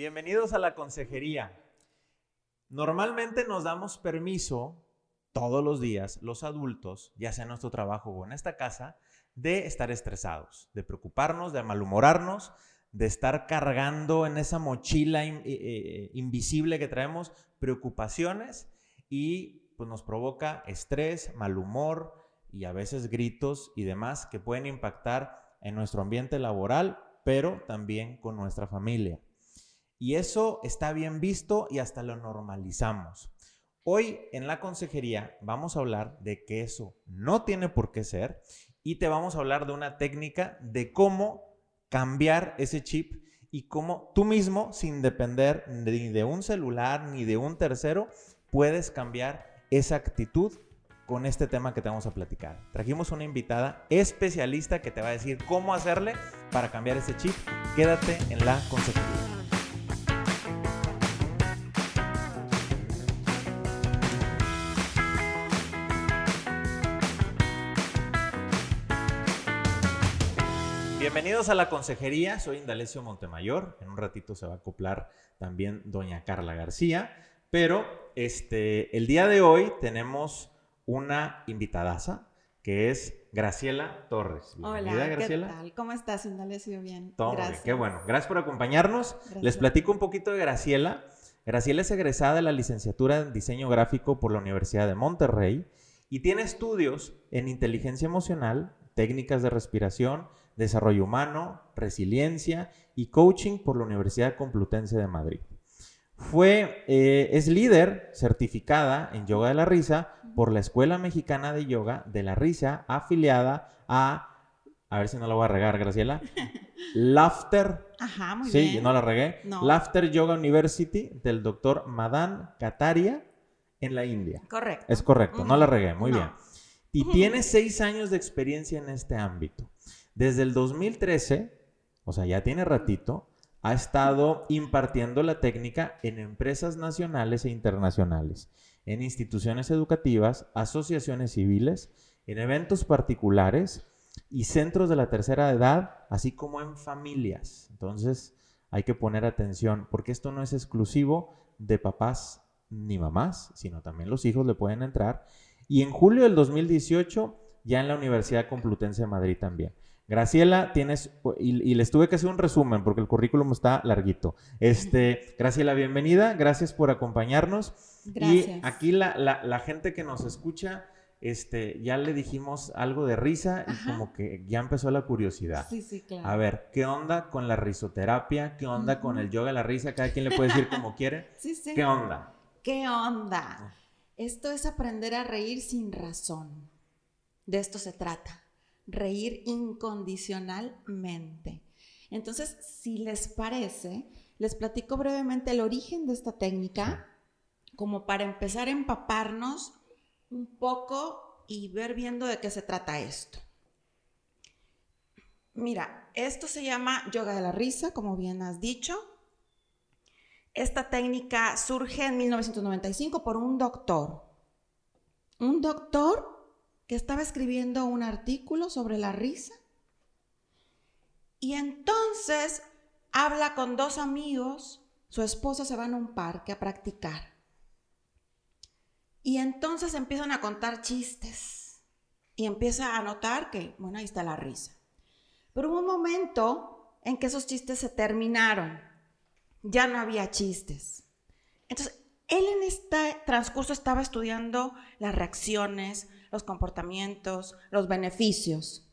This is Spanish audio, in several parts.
Bienvenidos a la consejería. Normalmente nos damos permiso todos los días, los adultos, ya sea en nuestro trabajo o en esta casa, de estar estresados, de preocuparnos, de malhumorarnos, de estar cargando en esa mochila eh, eh, invisible que traemos preocupaciones y pues nos provoca estrés, mal humor y a veces gritos y demás que pueden impactar en nuestro ambiente laboral, pero también con nuestra familia. Y eso está bien visto y hasta lo normalizamos. Hoy en la consejería vamos a hablar de que eso no tiene por qué ser y te vamos a hablar de una técnica de cómo cambiar ese chip y cómo tú mismo, sin depender ni de un celular ni de un tercero, puedes cambiar esa actitud con este tema que te vamos a platicar. Trajimos una invitada especialista que te va a decir cómo hacerle para cambiar ese chip. Quédate en la consejería. Bienvenidos a la consejería, soy Indalecio Montemayor. En un ratito se va a acoplar también doña Carla García, pero este, el día de hoy tenemos una invitadaza que es Graciela Torres. Hola, Bienvenida, ¿qué Graciela. tal? ¿Cómo estás, Indalecio? Bien. Todo muy bien, Gracias. qué bueno. Gracias por acompañarnos. Gracias. Les platico un poquito de Graciela. Graciela es egresada de la licenciatura en diseño gráfico por la Universidad de Monterrey y tiene estudios en inteligencia emocional, técnicas de respiración, desarrollo humano, resiliencia y coaching por la Universidad Complutense de Madrid. Fue, eh, es líder certificada en yoga de la risa por la Escuela Mexicana de Yoga de la Risa, afiliada a, a ver si no la voy a regar, Graciela, Laughter Ajá, muy sí, bien. no la regué. No. Laughter Yoga University del doctor Madan Kataria en la India. Correcto. Es correcto, no la regué, muy No. bien. Y tiene seis años de experiencia en este ámbito. Desde el 2013, o sea, ya tiene ratito, ha estado impartiendo la técnica en empresas nacionales e internacionales, en instituciones educativas, asociaciones civiles, en eventos particulares y centros de la tercera edad, así como en familias. Entonces, hay que poner atención, porque esto no es exclusivo de papás ni mamás, sino también los hijos le pueden entrar. Y en julio del 2018, ya en la Universidad Complutense de Madrid también. Graciela, tienes, y, y les tuve que hacer un resumen porque el currículum está larguito. Este, Graciela, bienvenida, gracias por acompañarnos. Gracias. Y aquí la, la- la gente que nos escucha, este, ya le dijimos algo de risa y Ajá. como que ya empezó la curiosidad. Sí, sí, claro. A ver, ¿qué onda con la risoterapia? ¿Qué onda con el yoga de la risa? Cada quien le puede decir como quiere. Sí, sí. ¿Qué onda? ¿Qué onda? Esto es aprender a reír sin razón. De esto se trata. Reír incondicionalmente. Entonces, si les parece, les platico brevemente el origen de esta técnica, como para empezar a empaparnos un poco y ver viendo de qué se trata esto. Mira, esto se llama yoga de la risa, como bien has dicho. Esta técnica surge en 1995 por un doctor. Un doctor que estaba escribiendo un artículo sobre la risa. Y entonces habla con dos amigos, su esposa se van a un parque a practicar. Y entonces empiezan a contar chistes. Y empieza a notar que, bueno, ahí está la risa. Pero hubo un momento en que esos chistes se terminaron ya no había chistes. Entonces, él en este transcurso estaba estudiando las reacciones, los comportamientos, los beneficios.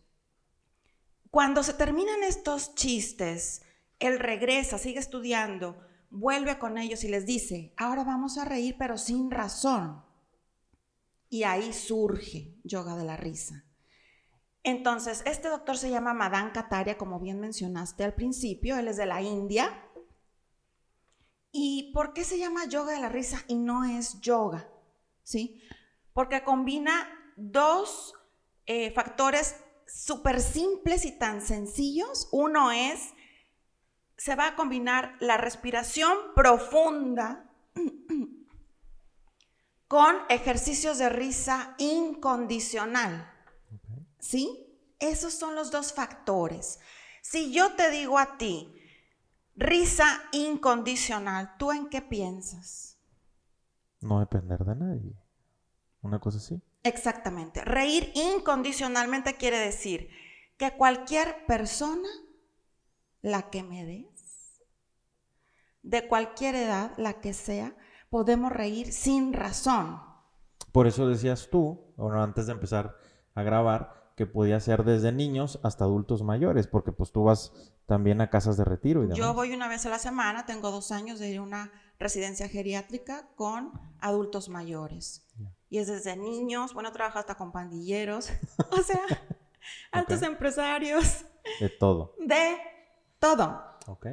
Cuando se terminan estos chistes, él regresa, sigue estudiando, vuelve con ellos y les dice, ahora vamos a reír pero sin razón. Y ahí surge yoga de la risa. Entonces, este doctor se llama Madan Kataria, como bien mencionaste al principio, él es de la India. ¿Y por qué se llama yoga de la risa y no es yoga? ¿Sí? Porque combina dos eh, factores súper simples y tan sencillos. Uno es, se va a combinar la respiración profunda con ejercicios de risa incondicional. ¿Sí? Esos son los dos factores. Si yo te digo a ti, Risa incondicional. ¿Tú en qué piensas? No depender de nadie. Una cosa así. Exactamente. Reír incondicionalmente quiere decir que cualquier persona, la que me des, de cualquier edad, la que sea, podemos reír sin razón. Por eso decías tú, bueno, antes de empezar a grabar, que podía ser desde niños hasta adultos mayores, porque pues tú vas también a casas de retiro y demás. Yo voy una vez a la semana, tengo dos años de ir a una residencia geriátrica con adultos mayores. Y es desde niños, bueno, trabajo hasta con pandilleros, o sea, altos empresarios. De todo. De todo. Ok.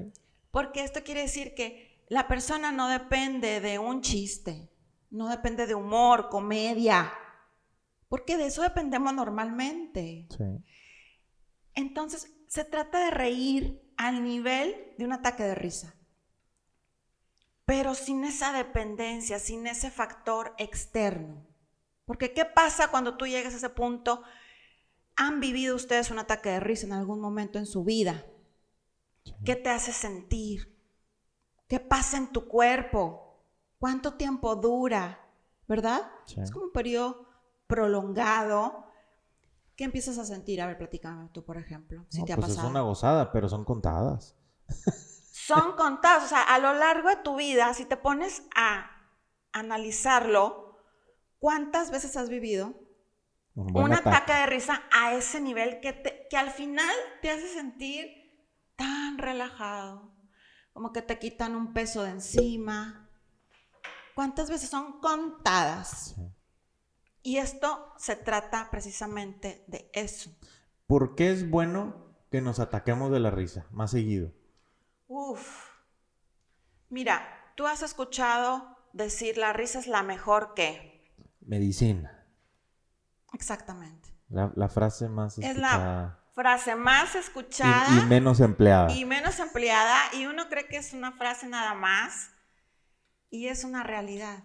Porque esto quiere decir que la persona no depende de un chiste, no depende de humor, comedia, porque de eso dependemos normalmente. Sí. Entonces, se trata de reír al nivel de un ataque de risa, pero sin esa dependencia, sin ese factor externo. Porque ¿qué pasa cuando tú llegas a ese punto? ¿Han vivido ustedes un ataque de risa en algún momento en su vida? ¿Qué te hace sentir? ¿Qué pasa en tu cuerpo? ¿Cuánto tiempo dura? ¿Verdad? Sí. Es como un periodo prolongado. ¿Qué empiezas a sentir? A ver, platícame tú, por ejemplo, si No, te ha pues pasado. es una gozada, pero son contadas. Son contados, o sea, a lo largo de tu vida, si te pones a analizarlo, ¿cuántas veces has vivido Un ataque. ataque de risa a ese nivel que, te- que al final te hace sentir tan relajado, como que te quitan un peso de encima? ¿Cuántas veces son contadas? Sí. Y esto se trata precisamente de eso. ¿Por qué es bueno que nos ataquemos de la risa más seguido? Uf. Mira, tú has escuchado decir la risa es la mejor que. Medicina. Exactamente. La, la frase más Es escuchada. la frase más y- escuchada y, menos empleada. y menos empleada y uno cree que es una frase nada más y es una realidad.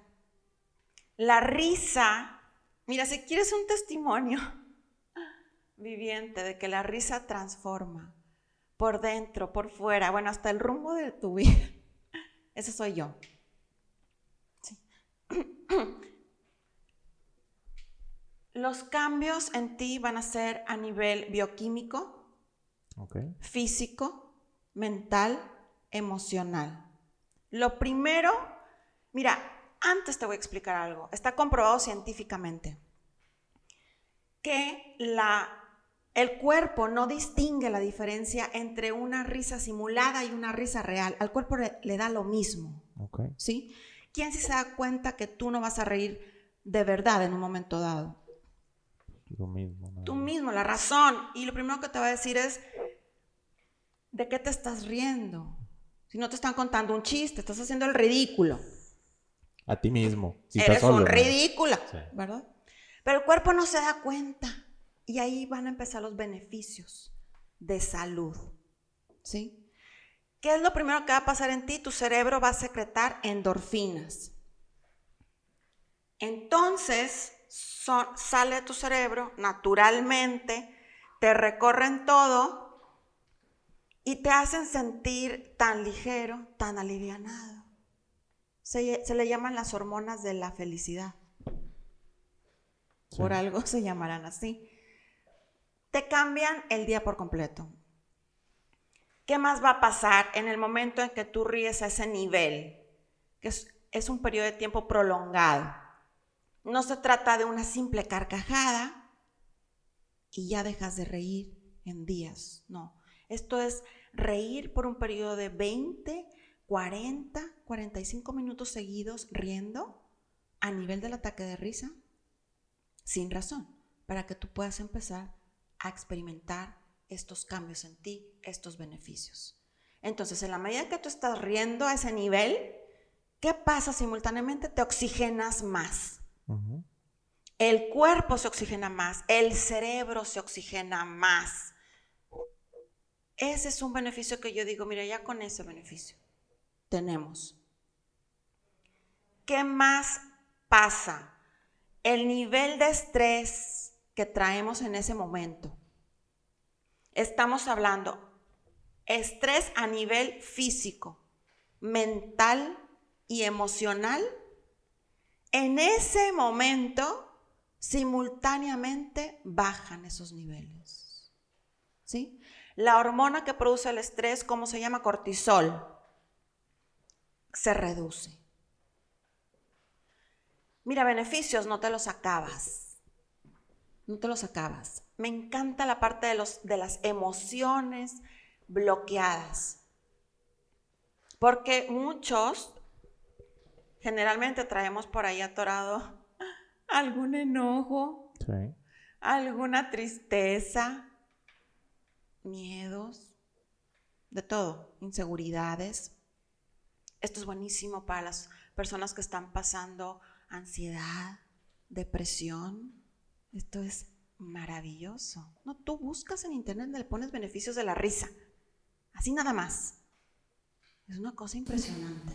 La risa, mira, si quieres un testimonio viviente de que la risa transforma por dentro, por fuera, bueno, hasta el rumbo de tu vida, ese soy yo. Sí. Los cambios en ti van a ser a nivel bioquímico, físico, mental, emocional. Lo primero, mira, antes te voy a explicar algo. Está comprobado científicamente que la, el cuerpo no distingue la diferencia entre una risa simulada y una risa real. Al cuerpo le, le da lo mismo, Ok. ¿sí? ¿Quién sí se da cuenta que tú no vas a reír de verdad en un momento dado? Lo mismo. nada Tú mismo, la razón. Y lo primero que te va a decir es, ¿de qué te estás riendo? Si no te están contando un chiste, estás haciendo el ridículo. A ti mismo. Si estás Eres solo, un ¿no? Sí. ¿verdad? Pero el cuerpo no se da cuenta. Y ahí van a empezar los beneficios de salud. ¿Sí? ¿Qué es lo primero que va a pasar en ti? Tu cerebro va a secretar endorfinas. Entonces, so- sale de tu cerebro naturalmente, te recorren todo y te hacen sentir tan ligero, tan alivianado. Se, se le llaman las hormonas de la felicidad. Sí. Por algo se llamarán así. Te cambian el día por completo. ¿Qué más va a pasar en el momento en que tú ríes a ese nivel? Que es, un periodo de tiempo prolongado. No se trata de una simple carcajada y ya dejas de reír en días. No. Esto es reír por un periodo de 20, 40, 45 minutos seguidos riendo a nivel del ataque de risa sin razón, para que tú puedas empezar a experimentar estos cambios en ti, estos beneficios. Entonces, en la medida que tú estás riendo a ese nivel, ¿qué pasa simultáneamente? Te oxigenas más. El cuerpo se oxigena más, el cerebro se oxigena más. Ese es un beneficio que yo digo, mira, ya con ese beneficio tenemos. ¿Qué más pasa? El nivel de estrés que traemos en ese momento. Estamos hablando, estrés a nivel físico, mental y emocional, en ese momento simultáneamente bajan esos niveles. ¿Sí? La hormona que produce el estrés, ¿cómo se llama? Cortisol, se reduce. Mira, beneficios no te los acabas. No te los acabas. Me encanta la parte de, los, de las emociones bloqueadas. Porque muchos generalmente traemos por ahí atorado algún enojo, alguna tristeza, miedos, de todo, inseguridades. Esto es buenísimo para las personas que están pasando ansiedad, depresión. Esto es maravilloso. No, tú buscas en internet, le pones beneficios de la risa. Así nada más. Es una cosa impresionante.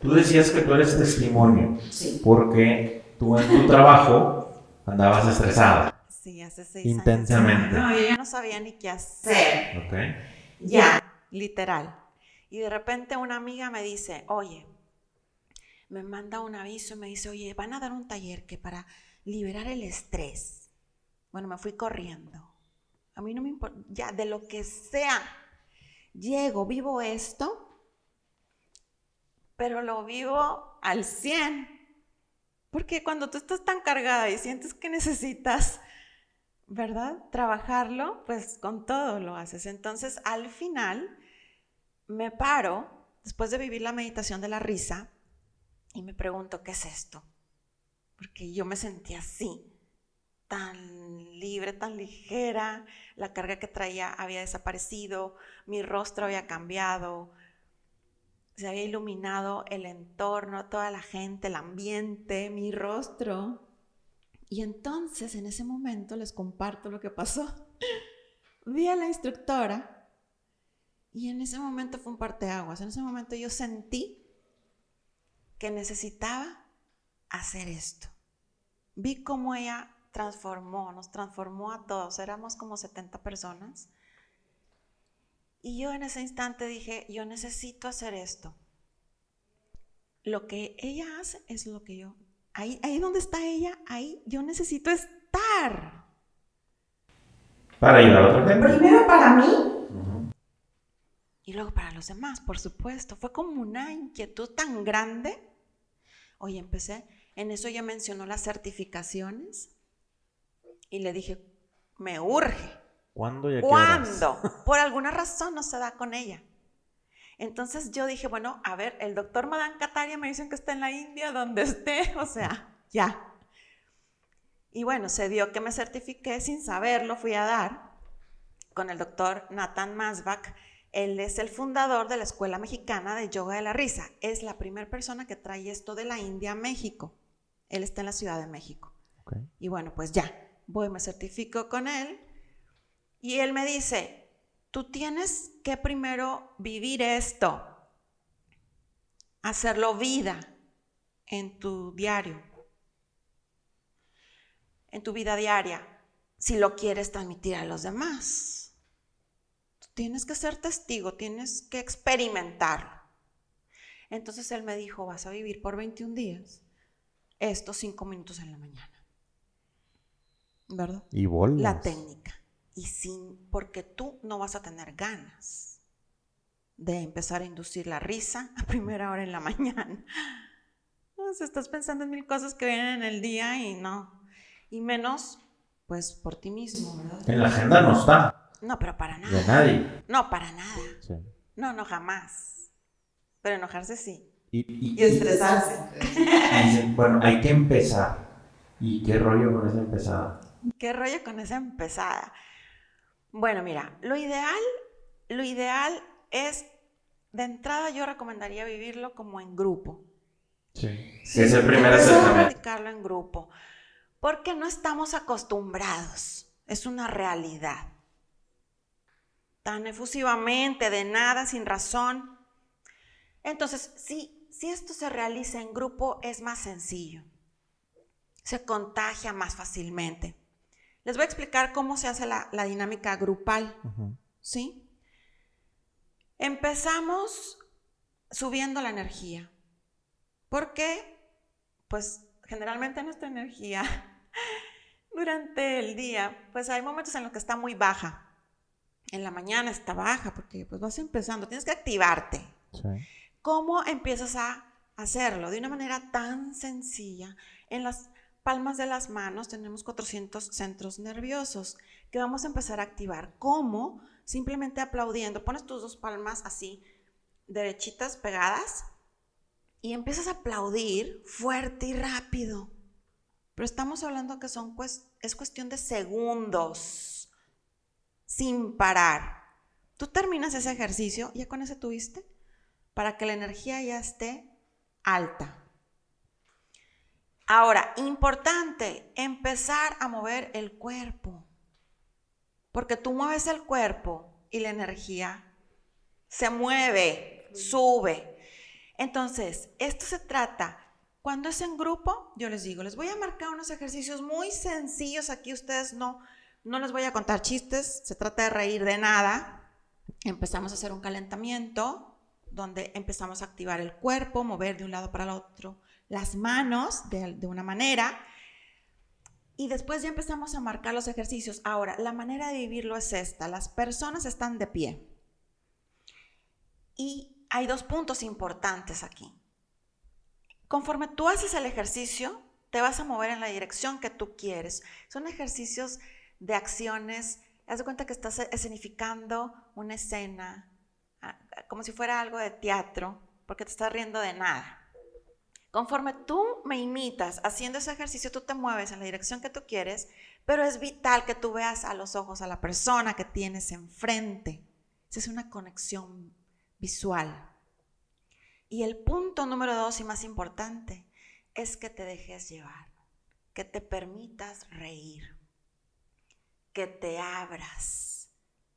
Tú decías que tú eres testimonio. Sí. Porque tú en tu trabajo andabas estresada. Sí, hace seis Intensamente. No, yo ya no sabía ni qué hacer. Ok. Ya, literal. Y de repente una amiga me dice, oye, me manda un aviso y me dice, oye, van a dar un taller que para liberar el estrés. Bueno, me fui corriendo. A mí no me importa, ya de lo que sea. Llego, vivo esto pero lo vivo al 100. Porque cuando tú estás tan cargada y sientes que necesitas, ¿verdad? Trabajarlo, pues con todo lo haces. Entonces, al final, me paro, después de vivir la meditación de la risa, y me pregunto, ¿qué es esto? Porque yo me sentía así, tan libre, tan ligera, la carga que traía había desaparecido, mi rostro había cambiado, se había iluminado el entorno, toda la gente, el ambiente, mi rostro. Y entonces en ese momento les comparto lo que pasó. Vi a la instructora y en ese momento fue un parteaguas. En ese momento yo sentí que necesitaba hacer esto. Vi cómo ella transformó, nos transformó a todos. Éramos como 70 personas y yo en ese instante dije, yo necesito hacer esto. Lo que ella hace es lo que yo... Ahí, ahí donde está ella, ahí yo necesito estar. Para ayudar a otra gente. Primero para mí y luego para los demás, por supuesto. Fue como una inquietud tan grande. Oye, empecé, en eso ya mencionó las certificaciones y le dije, me urge. ¿Cuándo y ¿Cuándo? Por alguna razón no se da con ella. Entonces yo dije, bueno, a ver, el doctor Madan Kataria me dicen que está en la India, donde esté, o sea, ya. Y bueno, se dio que me certifiqué sin saberlo, fui a dar con el doctor Nathan Masbach. Él es el fundador de la Escuela Mexicana de Yoga de la Risa. Es la primera persona que trae esto de la India a México. Él está en la Ciudad de México. Y bueno, pues ya, voy, me certifico con él y él me dice, tú tienes que primero vivir esto, hacerlo vida en tu diario, en tu vida diaria, si lo quieres transmitir a los demás. Tú tienes que ser testigo, tienes que experimentarlo. Entonces él me dijo, vas a vivir por 21 días estos 5 minutos en la mañana. ¿Verdad? Y La técnica y sin, porque tú no vas a tener ganas de empezar a inducir la risa a primera hora en la mañana. O estás pensando en mil cosas que vienen en el día y no. Y menos, pues, por ti mismo, ¿verdad? En la agenda no está. No, pero para nada. De nadie. No, para nada. No, no, jamás. Pero enojarse sí. Y, y estresarse. bueno, hay que empezar. ¿Y qué rollo con esa empezada? ¿Qué rollo con esa empezada? Bueno, mira, lo ideal, lo ideal es, de entrada yo recomendaría vivirlo como en grupo. Sí, es el primer acercamiento. practicarlo en grupo, porque no estamos acostumbrados, es una realidad. Tan efusivamente, de nada, sin razón. Entonces, si, si esto se realiza en grupo, es más sencillo. Se contagia más fácilmente. Les voy a explicar cómo se hace la, dinámica grupal. ¿Sí? Empezamos subiendo la energía. ¿Por qué? Pues generalmente nuestra energía durante el día, pues hay momentos en los que está muy baja. En la mañana está baja porque pues vas empezando, tienes que activarte. ¿Cómo empiezas a hacerlo? De una manera tan sencilla. En las palmas de las manos tenemos 400 centros nerviosos que vamos a empezar a activar. ¿Cómo? Simplemente aplaudiendo. Pones tus dos palmas así, derechitas, pegadas, y empiezas a aplaudir fuerte y rápido. Pero estamos hablando que son, es cuestión de segundos, sin parar. Tú terminas ese ejercicio, ya con ese tuviste, para que la energía ya esté alta. Ahora, importante, empezar a mover el cuerpo. Porque tú mueves el cuerpo y la energía se mueve, sube. Entonces, esto se trata, cuando es en grupo, yo les digo, les voy a marcar unos ejercicios muy sencillos, aquí ustedes no, no les voy a contar chistes, se trata de reír de nada. Empezamos a hacer un calentamiento donde empezamos a activar el cuerpo, mover de un lado para el otro las manos de, una manera. Y después ya empezamos a marcar los ejercicios. Ahora, la manera de vivirlo es esta. Las personas están de pie. Y hay dos puntos importantes aquí. Conforme tú haces el ejercicio, te vas a mover en la dirección que tú quieres. Son ejercicios de acciones. Haz de cuenta que estás escenificando una escena, como si fuera algo de teatro, porque te estás riendo de nada. Conforme tú me imitas haciendo ese ejercicio, tú te mueves en la dirección que tú quieres, pero es vital que tú veas a los ojos a la persona que tienes enfrente. Esa es una conexión visual. Y el punto número dos y más importante es que te dejes llevar, que te permitas reír, que te abras,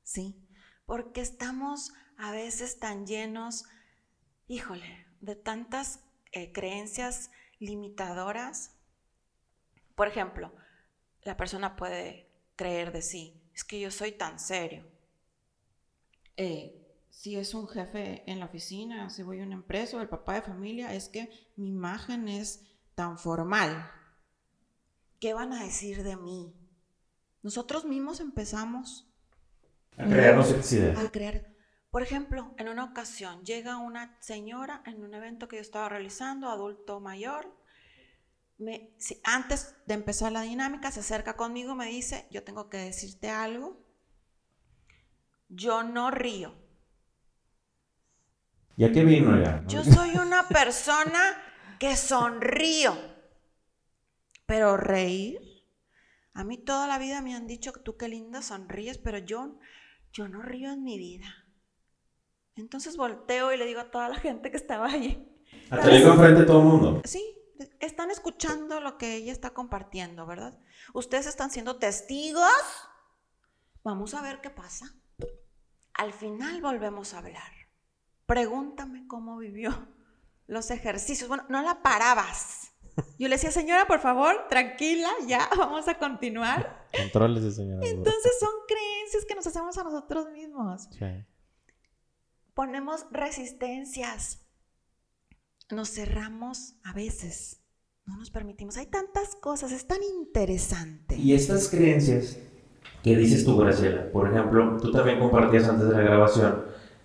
¿sí? Porque estamos a veces tan llenos, híjole, de tantas eh, creencias limitadoras. Por ejemplo, la persona puede creer de sí, es que yo soy tan serio. Eh, si es un jefe en la oficina, si voy a una empresa o el papá de familia, es que mi imagen es tan formal. ¿Qué van a decir de mí? Nosotros mismos empezamos a crearnos ideas. A crear por ejemplo, en una ocasión llega una señora en un evento que yo estaba realizando, adulto mayor, me, antes de empezar la dinámica se acerca conmigo, me dice, yo tengo que decirte algo, yo no río. ¿Ya qué vino ya? Yo soy una persona que sonrío, pero reír, a mí toda la vida me han dicho que tú qué linda sonríes, pero yo, yo no río en mi vida. Entonces volteo y le digo a toda la gente que estaba allí. ¿A te digo enfrente de todo el mundo? Sí, están escuchando lo que ella está compartiendo, ¿verdad? Ustedes están siendo testigos. Vamos a ver qué pasa. Al final volvemos a hablar. Pregúntame cómo vivió los ejercicios. Bueno, no la parabas. Yo le decía, señora, por favor, tranquila, ya, vamos a continuar. Contrólese, señora. Entonces son creencias que nos hacemos a nosotros mismos. Sí ponemos resistencias, nos cerramos a veces, no nos permitimos. Hay tantas cosas, es tan interesante. Y estas creencias que dices tú, Graciela, por ejemplo, tú también compartías antes de la grabación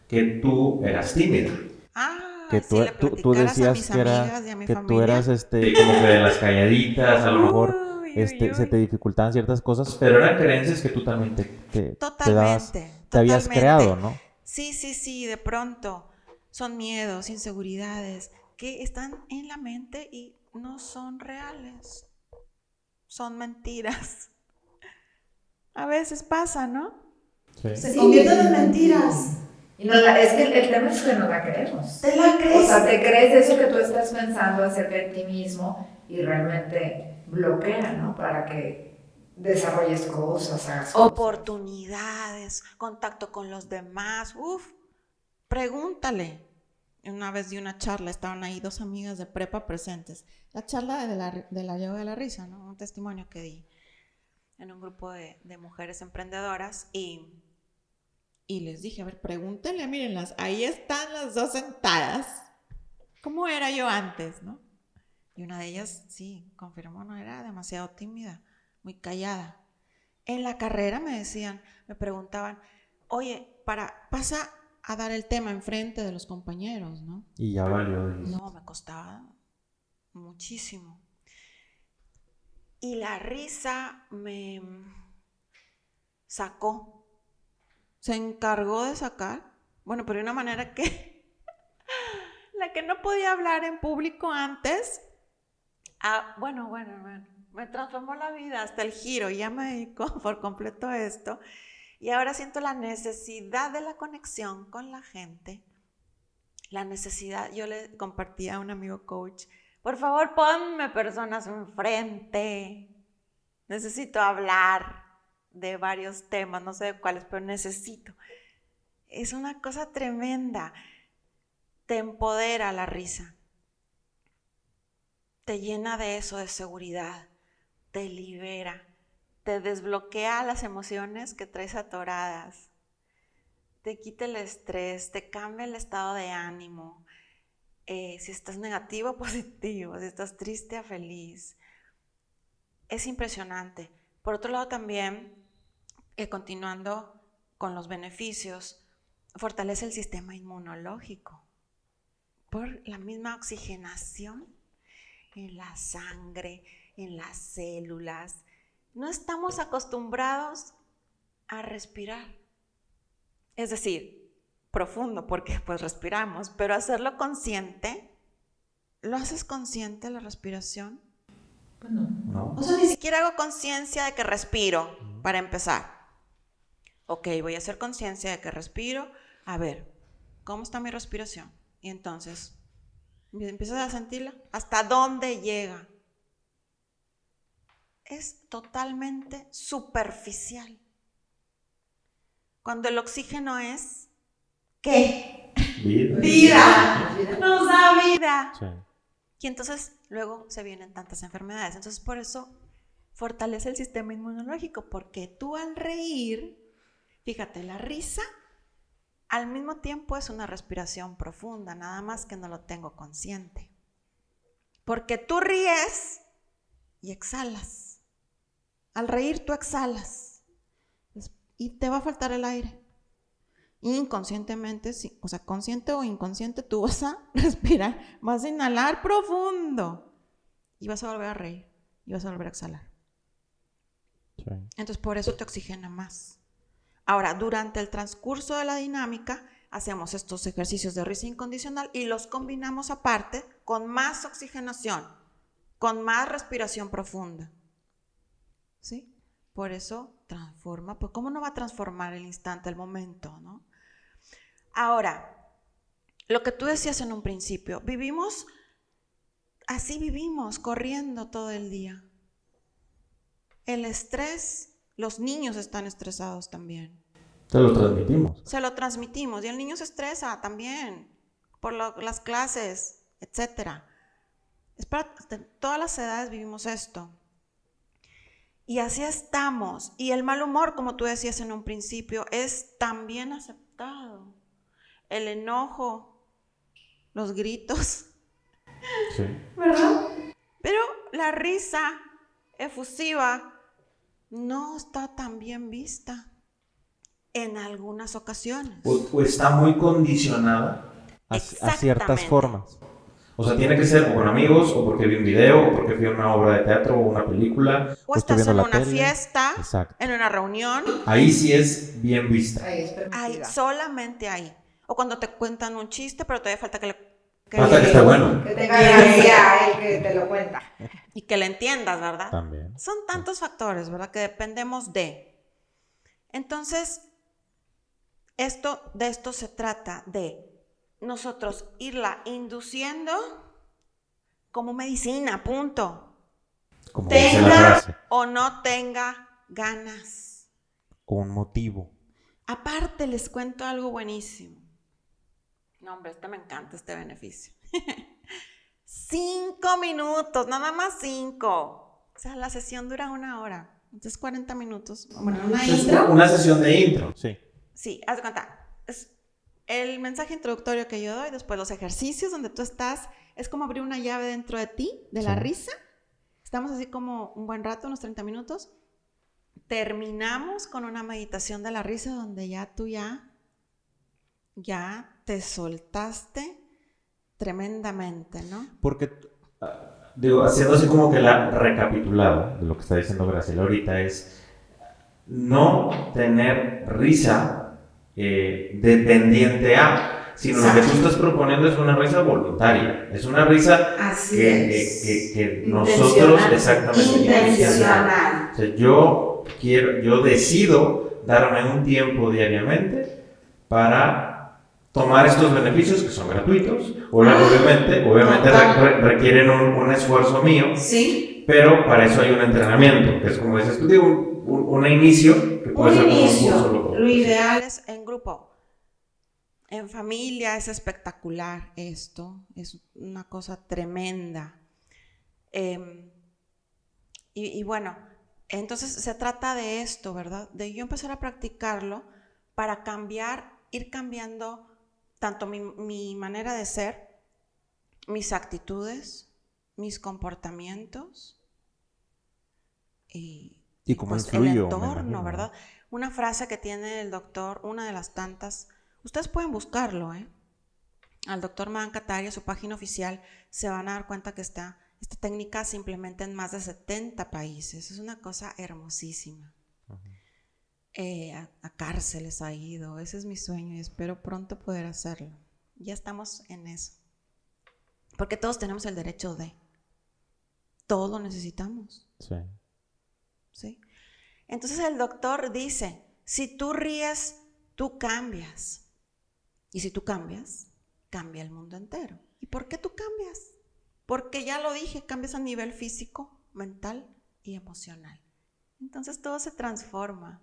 que tú eras tímida. Ah, que tú, tú, decías que, era, que tú eras este, como que de las calladitas, a lo mejor este, se te dificultaban ciertas cosas, pero eran creencias que tú también te, te, te, te habías creado, ¿no? Sí, sí, sí, de pronto son miedos, inseguridades que están en la mente y no son reales. Son mentiras. A veces pasa, ¿no? Se convierten en mentiras. Y es que el, tema es que no la creemos. Te la crees. O sea, te crees eso que tú estás pensando acerca de ti mismo y realmente bloquea, ¿no? Para que desarrolles cosas, hagas Oportunidades, contacto con los demás. Uf, pregúntale. Una vez di una charla, estaban ahí dos amigas de prepa presentes. La charla de la, de la de la risa, ¿no? Un testimonio que di en un grupo de, de mujeres emprendedoras y, Y les dije, a ver, pregúntenle, mírenlas, ahí están las dos sentadas. ¿Cómo era yo antes, no? Y una de ellas, sí, confirmó, no era demasiado tímida, muy callada. En la carrera me decían, me preguntaban, oye, para, pasa a dar el tema enfrente de los compañeros, ¿no? Y ya valió. No, me costaba muchísimo. Y la risa me sacó, se encargó de sacar, bueno, pero de una manera que la que no podía hablar en público antes, ah, bueno, bueno, bueno, me transformó la vida hasta el giro, ya me dedico por completo esto. Y ahora siento la necesidad de la conexión con la gente. La necesidad, yo le compartí a un amigo coach, por favor ponme personas enfrente. Necesito hablar de varios temas, no sé de cuáles, pero necesito. Es una cosa tremenda. Te empodera la risa. Te llena de eso, de seguridad. Te libera te desbloquea las emociones que traes atoradas, te quita el estrés, te cambia el estado de ánimo, eh, si estás negativo, positivo, si estás triste, feliz. Es impresionante. Por otro lado también, eh, continuando con los beneficios, fortalece el sistema inmunológico por la misma oxigenación en la sangre, en las células, no estamos acostumbrados a respirar. Es decir, profundo, porque pues respiramos, pero hacerlo consciente, ¿lo haces consciente la respiración? Pues no. No. O sea, ni siquiera hago conciencia de que respiro para empezar. Ok, voy a hacer conciencia de que respiro. A ver, ¿cómo está mi respiración? Y entonces, empiezas a sentirla. ¿Hasta dónde llega? Es totalmente superficial. Cuando el oxígeno es ¿qué? Vida. Vida. Nos da vida. Sí. Y entonces luego se vienen tantas enfermedades. Entonces por eso fortalece el sistema inmunológico, porque tú al reír, fíjate, la risa al mismo tiempo es una respiración profunda, nada más que no lo tengo consciente. Porque tú ríes y exhalas. Al reír tú exhalas y te va a faltar el aire. Inconscientemente, o sea, consciente o inconsciente, tú vas a respirar, vas a inhalar profundo y vas a volver a reír y vas a volver a exhalar. Entonces, por eso te oxigena más. Ahora, durante el transcurso de la dinámica, hacemos estos ejercicios de risa incondicional y los combinamos aparte con más oxigenación, con más respiración profunda. ¿Sí? Por eso transforma, pues ¿cómo no va a transformar el instante, el momento, no? Ahora, lo que tú decías en un principio, vivimos, así vivimos, corriendo todo el día. El estrés, los niños están estresados también. Se lo transmitimos. Se lo transmitimos y el niño se estresa también por las clases, etc. Es para todas las edades vivimos esto. Y así estamos. Y el mal humor, como tú decías en un principio, es también aceptado. El enojo, los gritos. Sí. ¿Verdad? Pero la risa efusiva no está tan bien vista en algunas ocasiones. O, está muy condicionada a, a ciertas formas. O sea, tiene que ser o con amigos, o porque vi un video, o porque a una obra de teatro o una película. O, estás en una fiesta, en una reunión. Ahí sí es bien vista. Ahí es Ahí, solamente ahí. O cuando te cuentan un chiste, pero todavía falta que le... Que falta que esté bueno. Que tenga gracia el que te lo cuenta. Y que le entiendas, ¿verdad? También. Son tantos factores, ¿verdad? Que dependemos de. Entonces, esto, de esto se trata, de nosotros irla induciendo como medicina, punto. Como tenga o no tenga ganas. un motivo. Aparte, les cuento algo buenísimo. No, hombre, este me encanta, este beneficio. cinco minutos, nada más cinco. O sea, la sesión dura una hora. Entonces, 40 minutos. Bueno, una intro. Una sesión de intro, sí. Sí, haz de cuenta. Es el mensaje introductorio que yo doy, después los ejercicios donde tú estás, es como abrir una llave dentro de ti, de la risa. Estamos así como un buen rato, unos 30 minutos. Terminamos con una meditación de la risa donde ya tú ya, ya te soltaste tremendamente, ¿no? Porque, ah, digo, haciendo así como que la recapitulado de lo que está diciendo Graciela ahorita es no tener risa eh, dependiente a, sino lo que tú estás proponiendo es una risa voluntaria, es una risa Así que, es. que- que- que nosotros exactamente Intencional. O sea, yo quiero, yo decido darme un tiempo diariamente para tomar estos beneficios que son gratuitos. Obvia- Ah, Obviamente, obviamente re- requieren un, un esfuerzo mío, Sí, pero para eso hay un entrenamiento, que es como dices tú, digo, un, un- un inicio que puede ser como un inicio. curso. Lo ideal Es en grupo. En familia es espectacular esto, es una cosa tremenda. Em, y, y bueno, entonces se trata de esto, ¿verdad? De yo empezar a practicarlo para cambiar, ir cambiando tanto mi, mi manera de ser, mis actitudes, mis comportamientos y, Y cómo pues, influyo, el entorno. ¿verdad? Una frase que tiene el doctor, una de las tantas, ustedes pueden buscarlo, ¿eh? Al doctor Madan Kataria, su página oficial, se van a dar cuenta que está, esta técnica se implementa en más de 70 países. Es una cosa hermosísima. Eh, a, a cárceles ha ido, ese es mi sueño y espero pronto poder hacerlo. Ya estamos en eso. Porque todos tenemos el derecho de. Todos lo necesitamos. Sí. ¿sí? Entonces el doctor dice, si tú ríes, tú cambias. Y si tú cambias, cambia el mundo entero. ¿Y por qué tú cambias? Porque ya lo dije, cambias a nivel físico, mental y emocional. Entonces todo se transforma,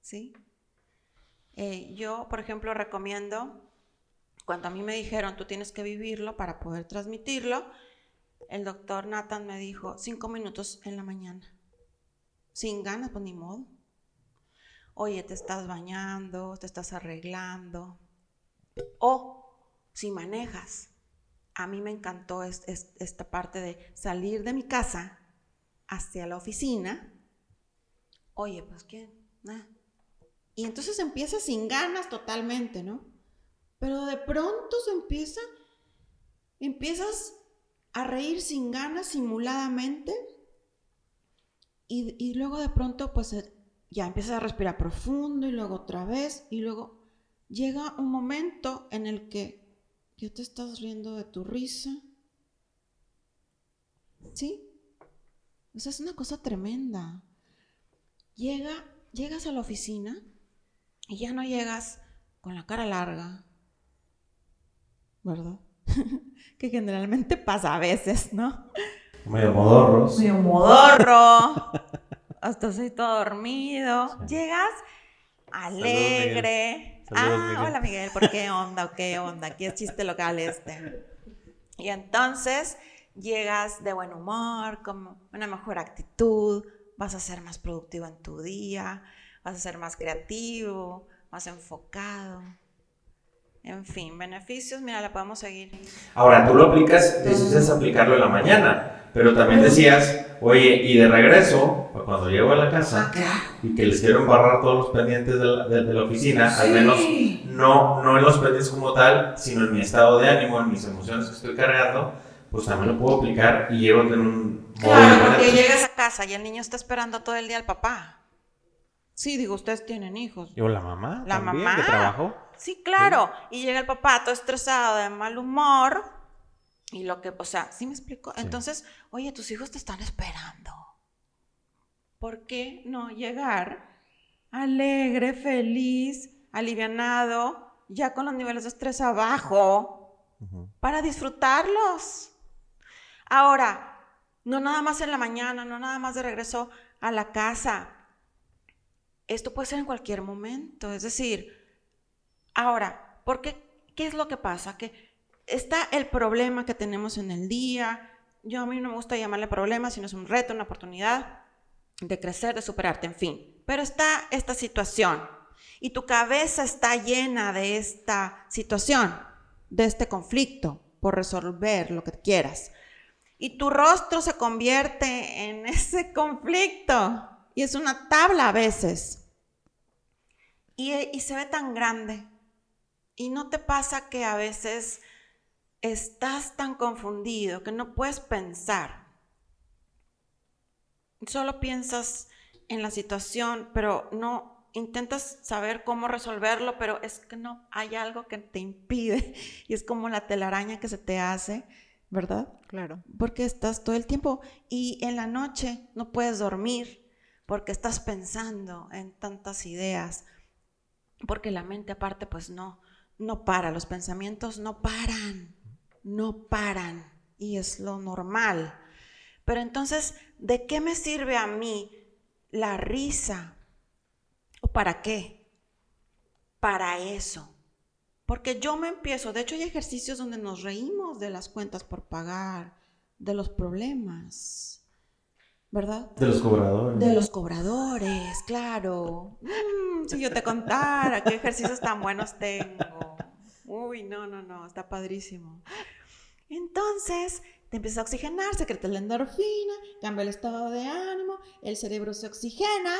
¿sí? Eh, yo, por ejemplo, recomiendo, cuando a mí me dijeron, tú tienes que vivirlo para poder transmitirlo, el doctor Nathan me dijo, cinco minutos en la mañana. Sin ganas, pues ni modo. Oye, te estás bañando, te estás arreglando. O si manejas. A mí me encantó es- es- esta parte de salir de mi casa hacia la oficina. Oye, pues ¿quién? Nada. Y entonces empieza sin ganas totalmente, ¿no? Pero de pronto se empieza, empiezas a reír sin ganas, simuladamente. Y, luego de pronto, pues eh, ya empiezas a respirar profundo y luego otra vez. Y luego llega un momento en el que ya te estás riendo de tu risa. ¿Sí? O sea, es una cosa tremenda. Llega, llegas a la oficina y ya no llegas con la cara larga, ¿verdad? que generalmente pasa a veces, ¿no? Medio modorros. Medio modorro, hasta así todo dormido. Sí. Llegas alegre. Saludos, ah, Miguel. hola Miguel, ¿por qué onda qué onda? Aquí es chiste local este. Y entonces llegas de buen humor, con una mejor actitud, vas a ser más productivo en tu día, vas a ser más creativo, más enfocado. En fin, beneficios, mira, la podemos seguir. Ahora, tú lo aplicas, decides aplicarlo en la mañana, pero también decías, oye, y de regreso, pues, cuando llego a la casa y que les quiero embarrar todos los pendientes de la, de- de la oficina, al menos Sí. no, no en los pendientes como tal, sino en mi estado de ánimo, en mis emociones que estoy cargando, pues también lo puedo aplicar y llego en un modo Claro, diferente. Que llegas a casa y el niño está esperando todo el día al papá. Sí, digo, ustedes tienen hijos. ¿Y o la mamá? La también, mamá. que trabajó. Sí, claro. Y llega el papá todo estresado, de mal humor. Y lo que, o sea, ¿sí me explico? Sí. Entonces, oye, tus hijos te están esperando. ¿Por qué no llegar alegre, feliz, alivianado, ya con los niveles de estrés abajo, para disfrutarlos? Ahora, no nada más en la mañana, no nada más de regreso a la casa. Esto puede ser en cualquier momento. Es decir, ahora, ¿por qué? ¿Qué es lo que pasa? Que está el problema que tenemos en el día. Yo a mí no me gusta llamarle problema, sino es un reto, una oportunidad de crecer, de superarte, en fin. Pero está esta situación. y tu cabeza está llena de esta situación, de este conflicto por resolver lo que quieras. Y tu rostro se convierte en ese conflicto y es una tabla a veces. Y, y se ve tan grande. Y no te pasa que a veces estás tan confundido que no puedes pensar. Solo piensas en la situación, pero no intentas saber cómo resolverlo, pero es que no hay algo que te impide y es como la telaraña que se te hace, ¿verdad? Claro. Porque estás todo el tiempo y en la noche no puedes dormir porque estás pensando en tantas ideas, porque la mente aparte pues no, no para, los pensamientos no paran, no paran y es lo normal. Pero entonces, ¿de qué me sirve a mí la risa? ¿O para qué? Para eso. Porque yo me empiezo, de hecho hay ejercicios donde nos reímos de las cuentas por pagar, de los problemas, ¿verdad? De los cobradores. De los cobradores, claro. Mm, si yo te contara qué ejercicios tan buenos tengo. Uy, no, no, no, está padrísimo. Entonces, te empieza a oxigenar, se crece la endorfina, cambia el estado de ánimo, el cerebro se oxigena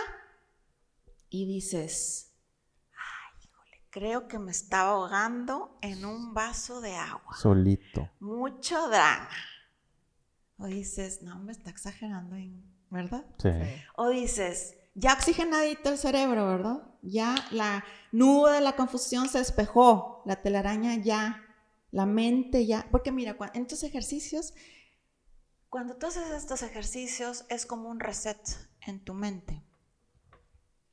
y dices, ay, híjole, creo que me estaba ahogando en un vaso de agua. Solito. Mucho drama. O dices, no, me está exagerando, ¿verdad? Sí. O dices, ya oxigenadito el cerebro, ¿verdad? Ya la nube de la confusión se despejó, la telaraña ya, la mente ya. Porque mira, en estos ejercicios, cuando tú haces estos ejercicios, es como un reset en tu mente.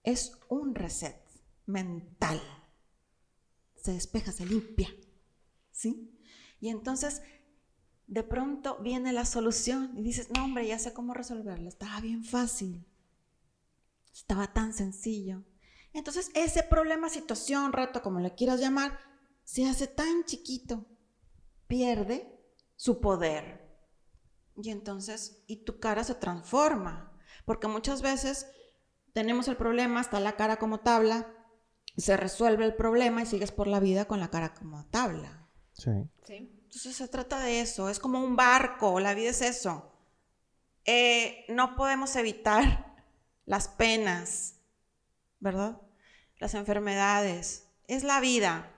Es un reset mental. Se despeja, se limpia. ¿Sí? Y entonces de pronto viene la solución y dices, no hombre, ya sé cómo resolverlo, estaba bien fácil, estaba tan sencillo. Entonces ese problema, situación, reto, como le quieras llamar, se hace tan chiquito, pierde su poder. Y entonces, y tu cara se transforma, porque muchas veces tenemos el problema, está la cara como tabla, se resuelve el problema y sigues por la vida con la cara como tabla. Sí. Sí. Entonces se trata de eso, es como un barco, la vida es eso. Eh, no podemos evitar las penas, ¿verdad? Las enfermedades, es la vida,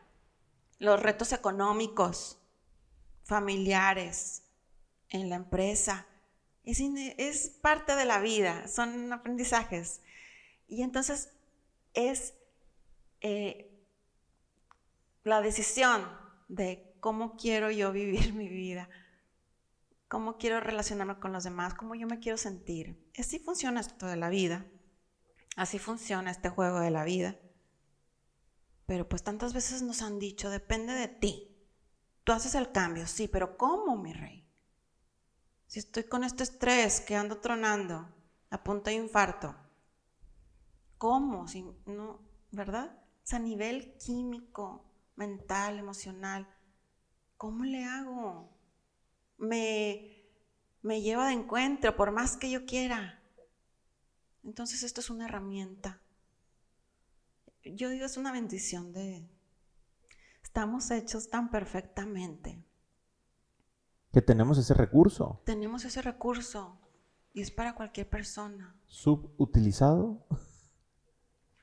los retos económicos, familiares, en la empresa, es, parte de la vida, son aprendizajes. Y entonces es eh, la decisión de cómo quiero yo vivir mi vida, cómo quiero relacionarme con los demás, cómo yo me quiero sentir. Así funciona esto de la vida, así funciona este juego de la vida. Pero pues tantas veces nos han dicho, depende de ti. Tú haces el cambio, sí, pero ¿cómo, mi rey? Si estoy con este estrés que ando tronando, a punto de infarto, ¿cómo? Si no, ¿verdad? Es a nivel químico, mental, emocional. ¿Cómo le hago? Me, me lleva de encuentro por más que yo quiera. Entonces esto es una herramienta. Yo digo, es una bendición de... Estamos hechos tan perfectamente. Que tenemos ese recurso. Tenemos ese recurso y es para cualquier persona. ¿Subutilizado?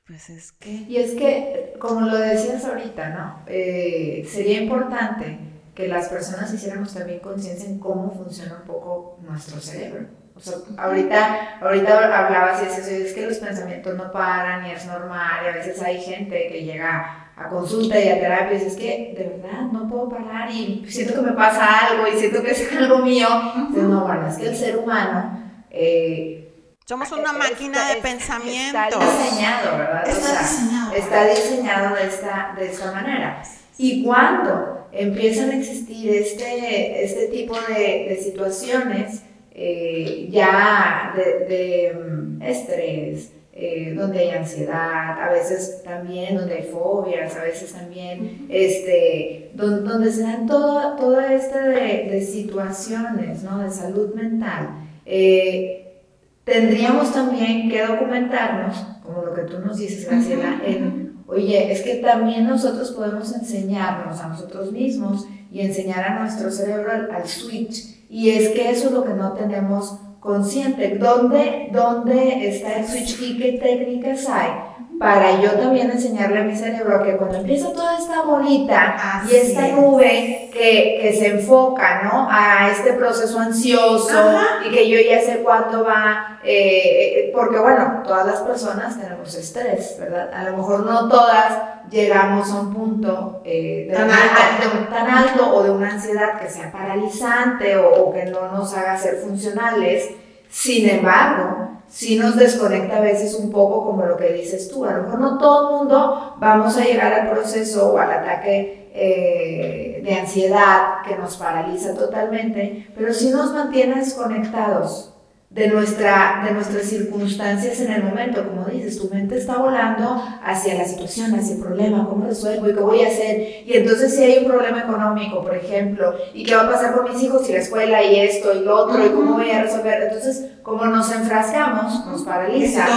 Pues es que... Y es que, como lo decías ahorita, ¿no? Eh, sería importante que las personas hiciéramos también conciencia en cómo funciona un poco nuestro cerebro. O sea, ahorita, ahorita hablabas y decías, es que los pensamientos no paran y es normal, y a veces hay gente que llega a consulta y a terapia y dice, es que de verdad no puedo parar y siento que me pasa algo y siento que es algo mío. Entonces, no, bueno, es que el ser humano... Eh, somos una máquina de pensamiento. Está diseñado, ¿verdad? Está diseñado. Está diseñado de esta, de esta manera. Y cuando empiezan a existir este, este tipo de, de situaciones, eh, ya de, de mm, estrés, eh, donde hay ansiedad, a veces también donde hay fobias, a veces también este, donde, donde se dan todo, todo este de, de situaciones ¿no? de salud mental. Eh, tendríamos también que documentarnos, como lo que tú nos dices, Graciela, en Oye, es que también nosotros podemos enseñarnos a nosotros mismos y enseñar a nuestro cerebro al, switch. Y es que eso es lo que no tenemos consciente. ¿Dónde, ¿Dónde está el switch y qué técnicas hay? Para yo también enseñarle a mi cerebro que cuando empieza toda esta bolita y esta nube que, que, se enfoca, ¿no? A este proceso ansioso y que yo ya sé cuándo va, eh, eh, porque bueno, todas las personas tenemos estrés, ¿verdad? A lo mejor no todas llegamos a un punto eh, de tan, alto. tan, alto. o de una ansiedad que sea paralizante o, o que no nos haga ser funcionales. Sin embargo, sí nos desconecta a veces un poco como lo que dices tú. A lo mejor no todo el mundo vamos a llegar al proceso o al ataque eh, de ansiedad que nos paraliza totalmente, pero sí nos mantiene desconectados de, nuestra, de nuestras circunstancias en el momento. Como dices, tu mente está volando hacia la situación, hacia el problema, cómo resuelvo y qué voy a hacer. Y entonces si hay un problema económico, por ejemplo, y qué va a pasar con mis hijos y la escuela y esto y lo otro, y cómo voy a resolver. Entonces, como nos enfrascamos, nos paraliza,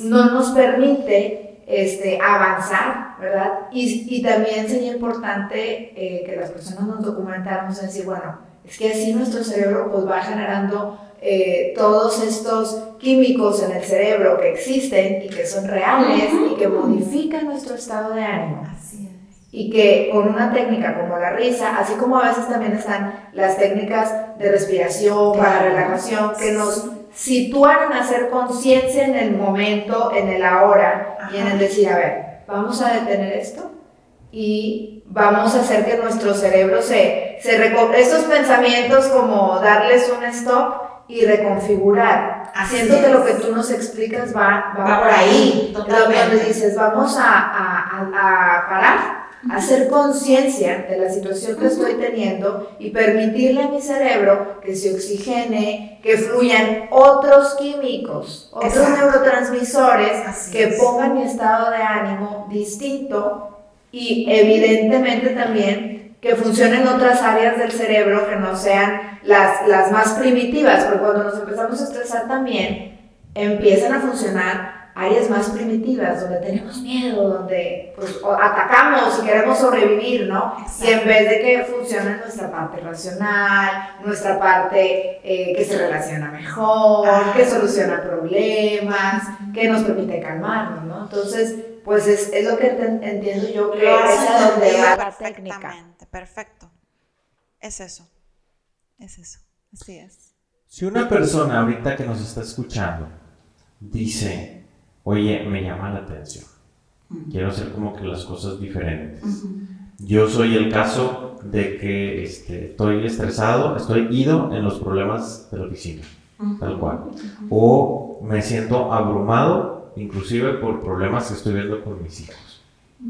no nos permite este, avanzar, ¿verdad? Y, y también sería importante eh, que las personas nos documentáramos en decir, bueno, es que así nuestro cerebro pues va generando eh, todos estos químicos en el cerebro que existen y que son reales y que modifican nuestro estado de ánimo. Y que con una técnica como la risa, así como a veces también están las técnicas de respiración para relajación, que nos sitúan en hacer conciencia en el momento, en el ahora, y en el decir, a ver, vamos a detener esto y vamos a hacer que nuestro cerebro se, se esos pensamientos como darles un stop y reconfigurar. Que lo que tú nos explicas va, va, por ahí. Donde dices, vamos a, a, a, parar, hacer conciencia de la situación que estoy teniendo y permitirle a mi cerebro que se oxigene, que fluyan otros químicos, otros neurotransmisores que pongan mi estado de ánimo distinto y evidentemente también que funcionen otras áreas del cerebro que no sean las, las más primitivas, porque cuando nos empezamos a estresar también empiezan a funcionar áreas más primitivas, donde tenemos miedo, donde pues, atacamos queremos sobrevivir, ¿no? Y en vez de que funcione nuestra parte racional, nuestra parte eh, que se relaciona mejor, que soluciona problemas, que nos permite calmarnos, ¿no? Entonces, pues es, es lo que entiendo yo que es a donde va la técnica. Perfecto. Es eso. Es eso. Así es. Si una persona ahorita que nos está escuchando dice, oye, me llama la atención, quiero hacer como que las cosas diferentes. Yo soy el caso de que este, estoy estresado, estoy ido en los problemas de la oficina, tal cual. O me siento abrumado inclusive por problemas que estoy viendo con mis hijos.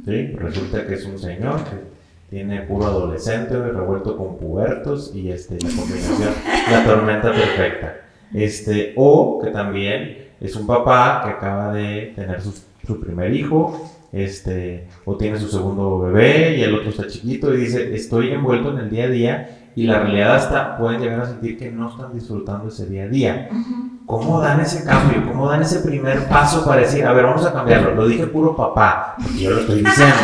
¿sí? Resulta que es un señor que tiene puro adolescente revuelto con pubertos y este, la combinación, la tormenta perfecta. Este, o que también es un papá que acaba de tener su, su primer hijo, este, o tiene su segundo bebé y el otro está chiquito y dice, estoy envuelto en el día a día y la realidad hasta pueden llegar a sentir que no están disfrutando ese día a día. ¿Cómo dan ese cambio? ¿Cómo dan ese primer paso para decir, a ver, vamos a cambiarlo? Lo dije puro papá, porque yo lo estoy diciendo,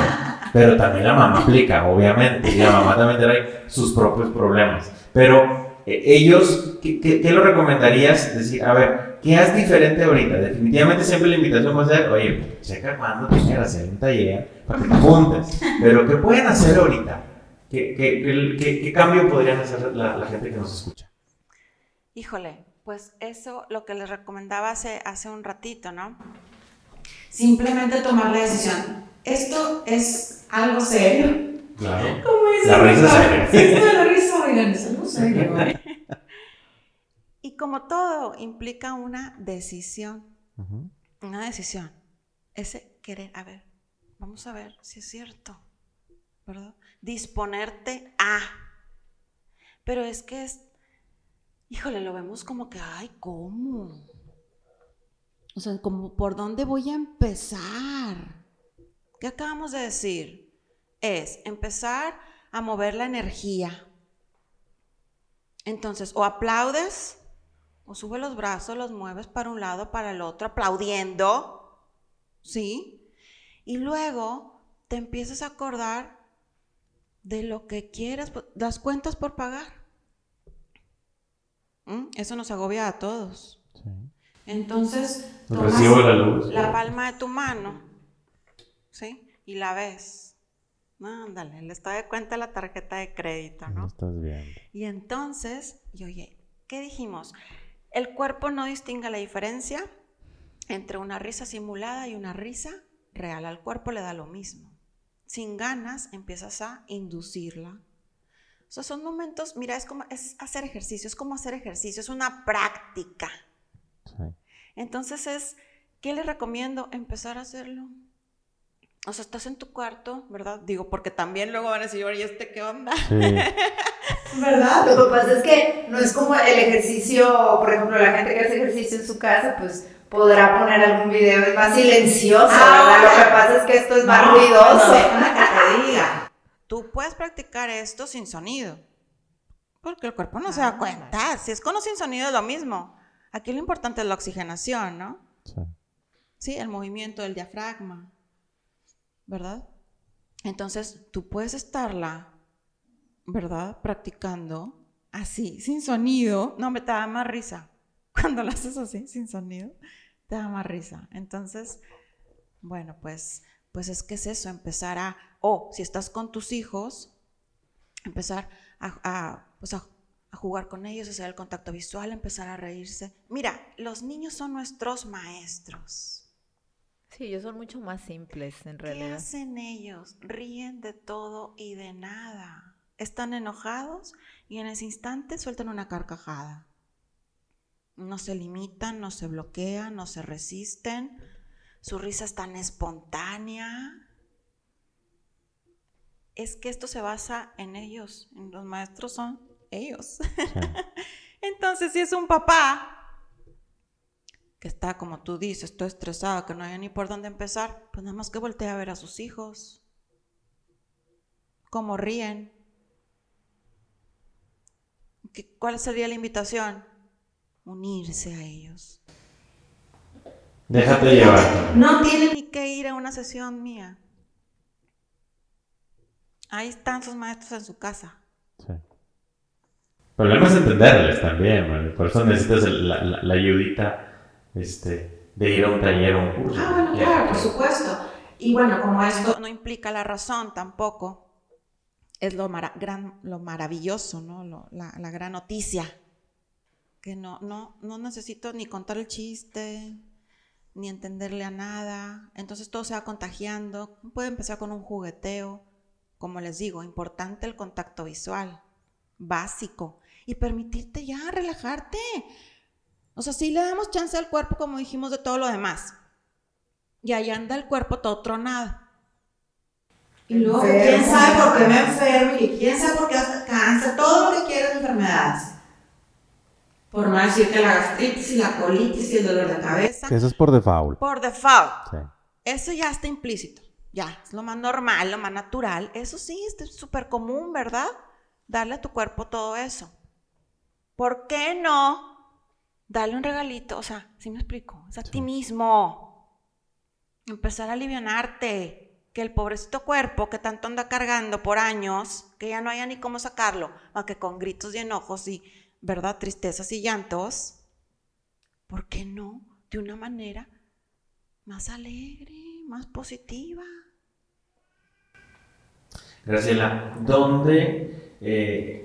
pero también la mamá aplica, obviamente, y la mamá también trae sus propios problemas. Pero eh, ellos, ¿qué, ¿qué, lo recomendarías? Decir, a ver, ¿qué haces diferente ahorita? Definitivamente siempre la invitación va a ser, oye, checa cuando te quieras hacer un taller para que te juntes. Pero ¿qué pueden hacer ahorita? ¿Qué, qué, qué, cambio podrían hacer la, gente que nos escucha? Híjole, pues eso lo que les recomendaba hace, hace un ratito, ¿no? Simplemente tomar la decisión. Esto es algo serio. Claro. la risa seria. Sí, la risa, oigan, es algo serio. y como todo implica una decisión. Una decisión. Ese querer, a ver, vamos a ver si es cierto. ¿Verdad? disponerte a. Pero es que es, híjole, lo vemos como que, ay, ¿cómo? O sea, como, ¿por dónde voy a empezar? ¿Qué acabamos de decir? Es empezar a mover la energía. Entonces, o aplaudes, o sube los brazos, los mueves para un lado, para el otro, aplaudiendo, ¿sí? Y luego te empiezas a acordar de lo que quieras, las cuentas por pagar. ¿Mm? Eso nos agobia a todos. Entonces, tomas la, palma de tu mano, ¿sí? Y la ves. Ándale, le está de cuenta la tarjeta de crédito, ¿no? estás viendo. Y entonces, y oye, ¿qué dijimos? El cuerpo no distingue la diferencia entre una risa simulada y una risa real. Al cuerpo le da lo mismo. Sin ganas empiezas a inducirla. O sea, son momentos, mira, es como es hacer ejercicio, es como hacer ejercicio, es una práctica. Entonces es, ¿qué le recomiendo? Empezar a hacerlo. O sea, estás en tu cuarto, ¿verdad? Digo, porque también luego van a decir, oye, ¿este qué onda? ¿Verdad? Lo que pasa es que no es como el ejercicio, por ejemplo, la gente que hace ejercicio en su casa, pues podrá poner algún video, es más silencioso, ah, ¿verdad? Lo que pasa es que esto es más ruidoso. que te diga. Tú puedes practicar esto sin sonido, porque el cuerpo no se da ah, cuenta. Si es con o sin sonido es lo mismo. Aquí lo importante es la oxigenación, ¿no? Sí. Sí, el movimiento del diafragma, ¿verdad? Entonces, tú puedes estarla, ¿verdad? Practicando así, sin sonido. No, me te da más risa. Cuando lo haces así, sin sonido, te da más risa. Entonces, bueno, pues, pues es que es eso, empezar a, o si estás con tus hijos, empezar a, pues a, jugar con ellos, hacer el contacto visual, empezar a reírse. Mira, los niños son nuestros maestros. Sí, ellos son mucho más simples en realidad. ¿Qué hacen ellos? Ríen de todo y de nada. Están enojados y en ese instante sueltan una carcajada no se limitan, no se bloquean, no se resisten, su risa es tan espontánea. Es que esto se basa en ellos, los maestros son ellos. Entonces, si es un papá que está, como tú dices, todo estresado, que no hay ni por dónde empezar, pues nada más que voltea a ver a sus hijos, cómo ríen. ¿Cuál sería la invitación? unirse a ellos. Déjate llevar. No tiene ni que ir a una sesión mía. Ahí están sus maestros en su casa. Sí. El problema es entenderles también, por eso necesitas la, la, ayudita este, de ir a un taller o un curso. Ah, bueno, claro, por supuesto. Y bueno, como esto no implica la razón tampoco, es lo, gran, lo maravilloso, ¿no? la, la gran noticia que no, no, no necesito ni contar el chiste, ni entenderle a nada. Entonces todo se va contagiando. Puede empezar con un jugueteo. Como les digo, importante el contacto visual, básico. Y permitirte ya relajarte. O sea, sí le damos chance al cuerpo, como dijimos, de todo lo demás. Y ahí anda el cuerpo todo tronado. Y luego, quién sabe por qué me enfermo y quién sabe por qué hasta cáncer, todo lo que quieras enfermedades. Por no decir que la gastritis y la colitis y el dolor de cabeza. eso es por default. Por default. Eso ya está implícito. Ya, es lo más normal, lo más natural. Eso sí, es súper común, ¿verdad? Darle a tu cuerpo todo eso. ¿Por qué no darle un regalito? O sea, si me explico? Es a ti mismo. Empezar a alivianarte. Que el pobrecito cuerpo que tanto anda cargando por años, que ya no haya ni cómo sacarlo, aunque con gritos y enojos y ¿verdad? Tristezas y llantos, ¿por qué no? De una manera más alegre, más positiva. Graciela, ¿dónde, eh,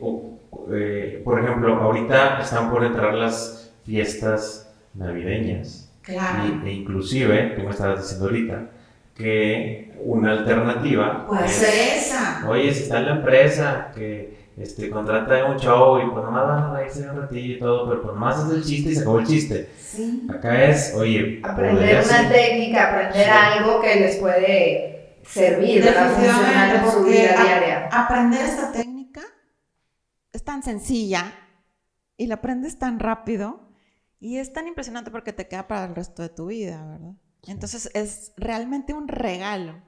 eh, por ejemplo, ahorita están por entrar las fiestas navideñas? Claro. e inclusive, tú me estabas diciendo ahorita, que una alternativa puede ser esa. Oye, si está en la empresa que este, contrata un show y pues nomás van a reírse un ratillo y todo, pero pues nomás es el chiste y se acabó el chiste. Sí. Acá es, oye, aprender una técnica, aprender algo que les puede servir para funcionar en su vida diaria. aprender esta técnica es tan sencilla y la aprendes tan rápido y es tan impresionante porque te queda para el resto de tu vida, ¿verdad? Entonces es realmente un regalo.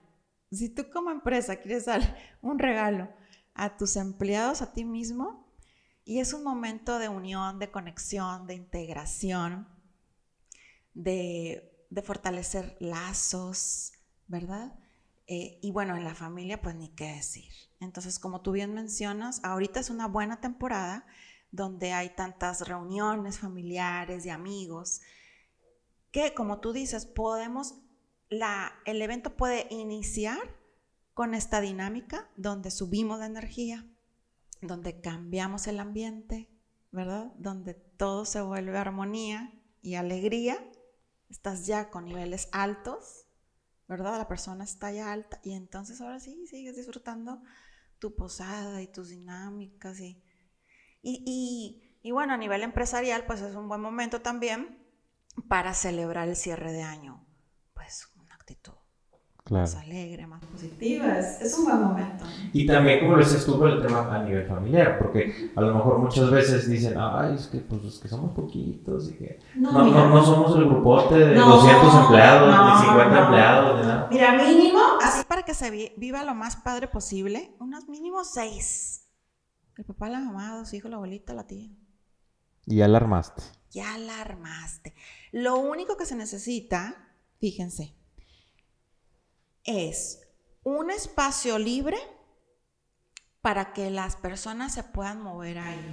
Si tú como empresa quieres dar un regalo a tus empleados, a ti mismo, y es un momento de unión, de conexión, de integración, de, fortalecer lazos, ¿verdad? Eh, y bueno, en la familia, pues ni qué decir. Entonces, como tú bien mencionas, ahorita es una buena temporada donde hay tantas reuniones familiares y amigos que, como tú dices, podemos, la, el evento puede iniciar con esta dinámica donde subimos de energía, donde cambiamos el ambiente, ¿verdad? Donde todo se vuelve armonía y alegría. Estás ya con niveles altos, ¿verdad? La persona está ya alta y entonces ahora sí sigues disfrutando tu posada y tus dinámicas y, y, y, bueno, a nivel empresarial pues es un buen momento también para celebrar el cierre de año, pues una actitud más alegre, más positiva. Es, un buen momento. Y también, como lo dices tú, el tema a nivel familiar, porque a lo mejor muchas veces dicen, ay, es que, pues, es que somos poquitos y que no, no, no, somos el grupote de 200 empleados, ni 50 empleados, ni nada. Mira, mínimo, así para que se viva lo más padre posible, unos mínimos seis. El papá, la mamá, dos hijos, la abuelita, la tía. Y ya la armaste. Ya la armaste. Lo único que se necesita, fíjense, es un espacio libre para que las personas se puedan mover ahí.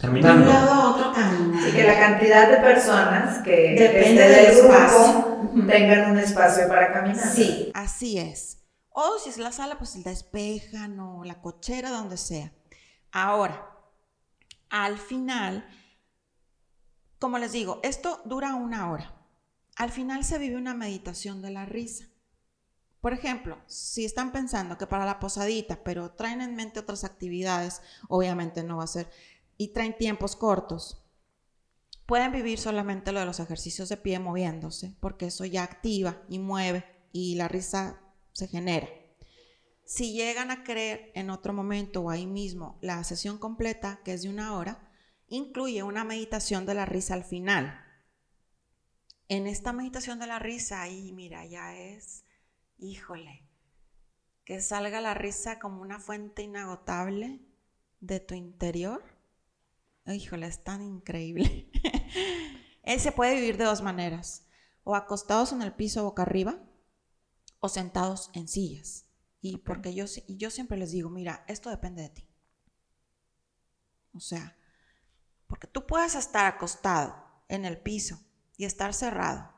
Caminando. De un lado a otro caminando. Y que la cantidad de personas que depende del espacio tengan un espacio para caminar. Sí, así es. O si es la sala, pues despejan o la cochera, donde sea. Ahora, al final, como les digo, esto dura una hora. Al final se vive una meditación de la risa. Por ejemplo, si están pensando que para la posadita, pero traen en mente otras actividades, obviamente no va a ser, y traen tiempos cortos, pueden vivir solamente lo de los ejercicios de pie moviéndose, porque eso ya activa y mueve y la risa se genera. Si llegan a creer en otro momento o ahí mismo la sesión completa, que es de una hora, incluye una meditación de la risa al final. En esta meditación de la risa, ahí mira, ya es híjole, que salga la risa como una fuente inagotable de tu interior. Híjole, es tan increíble. Él se puede vivir de dos maneras, o acostados en el piso boca arriba, o sentados en sillas. Y porque yo, yo siempre les digo, mira, esto depende de ti. O sea, porque tú puedes estar acostado en el piso y estar cerrado,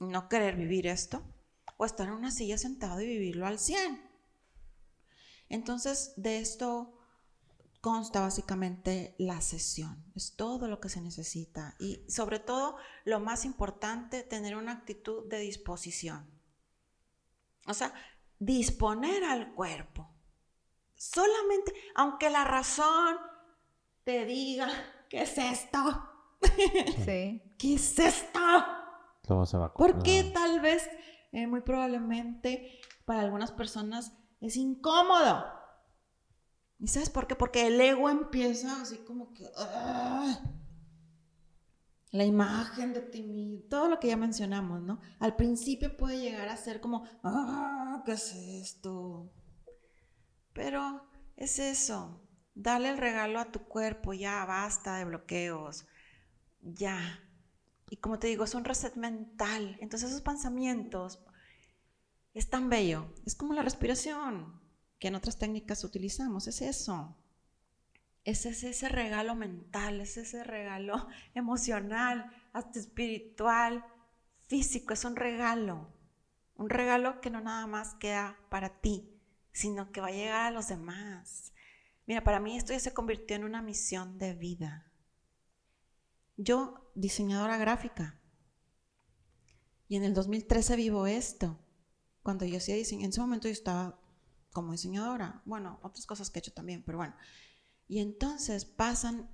y no querer vivir esto, o estar en una silla sentado y vivirlo al 100. Entonces, de esto consta básicamente la sesión. Es todo lo que se necesita. Y sobre todo, lo más importante, tener una actitud de disposición. O sea, disponer al cuerpo. Solamente, aunque la razón te diga, ¿qué es esto? Sí. ¿Qué es esto? Todo se va a Porque tal vez eh, muy probablemente para algunas personas es incómodo. ¿Y sabes por qué? Porque el ego empieza así como que... la imagen de ti todo lo que ya mencionamos, ¿no? Al principio puede llegar a ser como, ah, ¿qué es esto? Pero es eso, dale el regalo a tu cuerpo, ya basta de bloqueos, ya, y como te digo, es un reset mental. Entonces esos pensamientos es tan bello. Es como la respiración que en otras técnicas utilizamos. Es eso. Es ese, regalo mental, es ese regalo emocional, hasta espiritual, físico. Es un regalo. Un regalo que no nada más queda para ti, sino que va a llegar a los demás. Mira, para mí esto ya se convirtió en una misión de vida. Yo diseñadora gráfica. Y en el 2013 vivo esto. Cuando yo hacía diseño, en ese momento yo estaba como diseñadora. Bueno, otras cosas que he hecho también, pero bueno. Y entonces pasan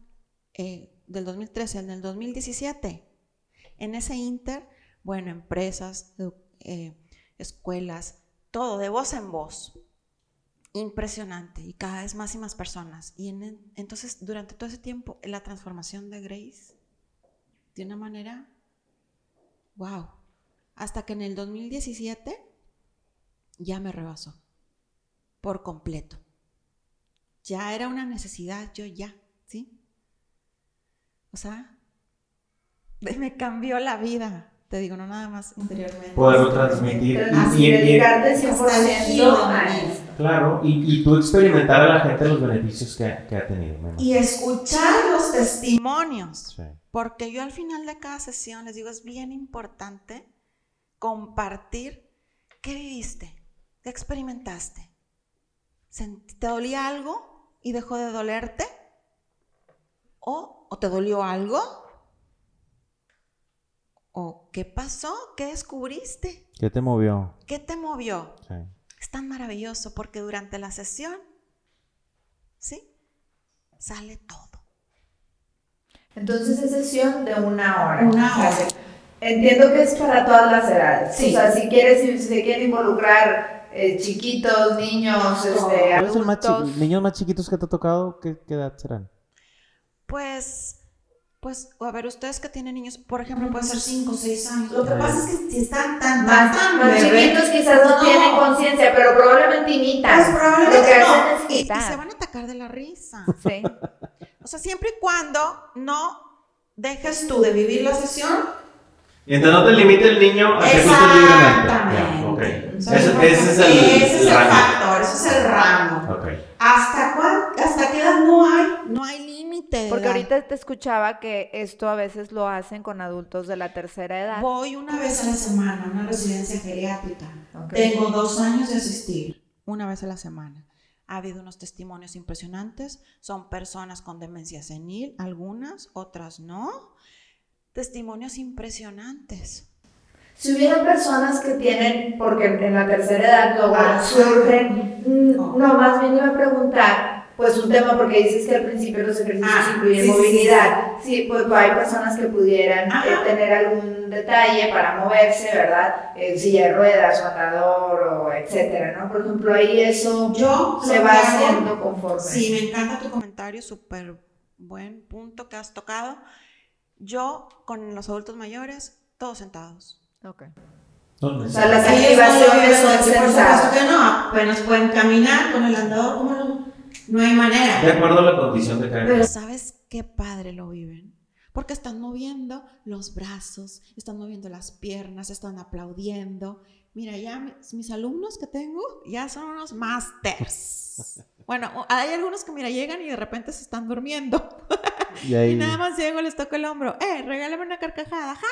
eh, del 2013 al del 2017. En ese inter, bueno, empresas, eh, escuelas, todo de voz en voz. Impresionante. Y cada vez más y más personas. Y entonces, durante todo ese tiempo, la transformación de Grace de una manera, wow, hasta que en el 2017 ya me rebasó por completo. Ya era una necesidad, yo ya, ¿sí? O sea, me cambió la vida Te digo, no nada más interiormente. Poderlo transmitir. y- Así, y- dedicarte hasta 100% el a. Claro, y, y tú experimentar a la gente los beneficios que, que ha tenido. Y escuchar los testimonios. Sí. Porque yo al final de cada sesión les digo, es bien importante compartir qué viviste, qué experimentaste. ¿Te dolía algo y dejó de dolerte? ¿O, o te dolió algo? ¿O qué pasó? ¿Qué descubriste? ¿Qué te movió? ¿Qué te movió? Sí. Es tan maravilloso porque durante la sesión, ¿sí? Sale todo. Entonces es sesión de una hora. Una hora. Entiendo que es para todas las edades. Sí. O sea, si quieres, si se quieren involucrar eh, chiquitos, niños, este, ¿Cuál es el más chi- Adultos. niños más chiquitos que te ha tocado? ¿Qué, qué edad serán? Pues, pues, a ver, ustedes que tienen niños, por ejemplo, pueden ser 5 o 6 años. Lo que pasa es que si están tan, más, tan más chiquitos quizás no, no. tienen conciencia, pero probablemente imitan. pues probablemente Lo que no. hacen es Y, y se van a atacar de la risa. Sí. O sea, siempre y cuando no dejes tú de vivir la sesión. Mientras no te limite el niño a que libremente. Exactamente. Ya, ok. Ese, ese es el, Ese es el rango. factor, ese es el rango. Ok. ¿Hasta, cuán- ¿Hasta qué edad no hay? No hay límite. Porque edad. ahorita te escuchaba que esto a veces lo hacen con adultos de la tercera edad. Voy una vez a la semana a una residencia geriátrica. Ok. Tengo dos años de asistir. Una vez a la semana. Ha habido unos testimonios impresionantes. Son personas con demencia senil, algunas, otras no. Testimonios impresionantes. Si hubiera personas que tienen, porque en la tercera edad luego Ah, surgen, mm, no. no, más bien iba a preguntar, pues un tema, porque dices que al principio los ejercicios Ah, incluyen sí, sí, sí, movilidad. Sí, pues hay personas que pudieran eh, tener algún detalle para moverse, ¿verdad? En silla de ruedas o andador o etcétera, ¿no? Por ejemplo, ahí eso Yo se va haciendo conforme. Sí, me encanta tu comentario, súper buen punto que has tocado. Yo con los adultos mayores, todos sentados. Ok. O sea, las no activaciones son así, por que no, apenas pueden caminar con el andador, ¿cómo no? No hay manera. De acuerdo a la condición de cada Pero ¿sabes qué padre lo viven? Porque están moviendo los brazos, están moviendo las piernas, están aplaudiendo. Mira, ya mis, mis alumnos que tengo ya son unos masters. Bueno, hay algunos que, mira, llegan y de repente se están durmiendo. Y ahí, Y nada más llego, les toco el hombro. ¡Eh, regálame una carcajada! ¡Ja!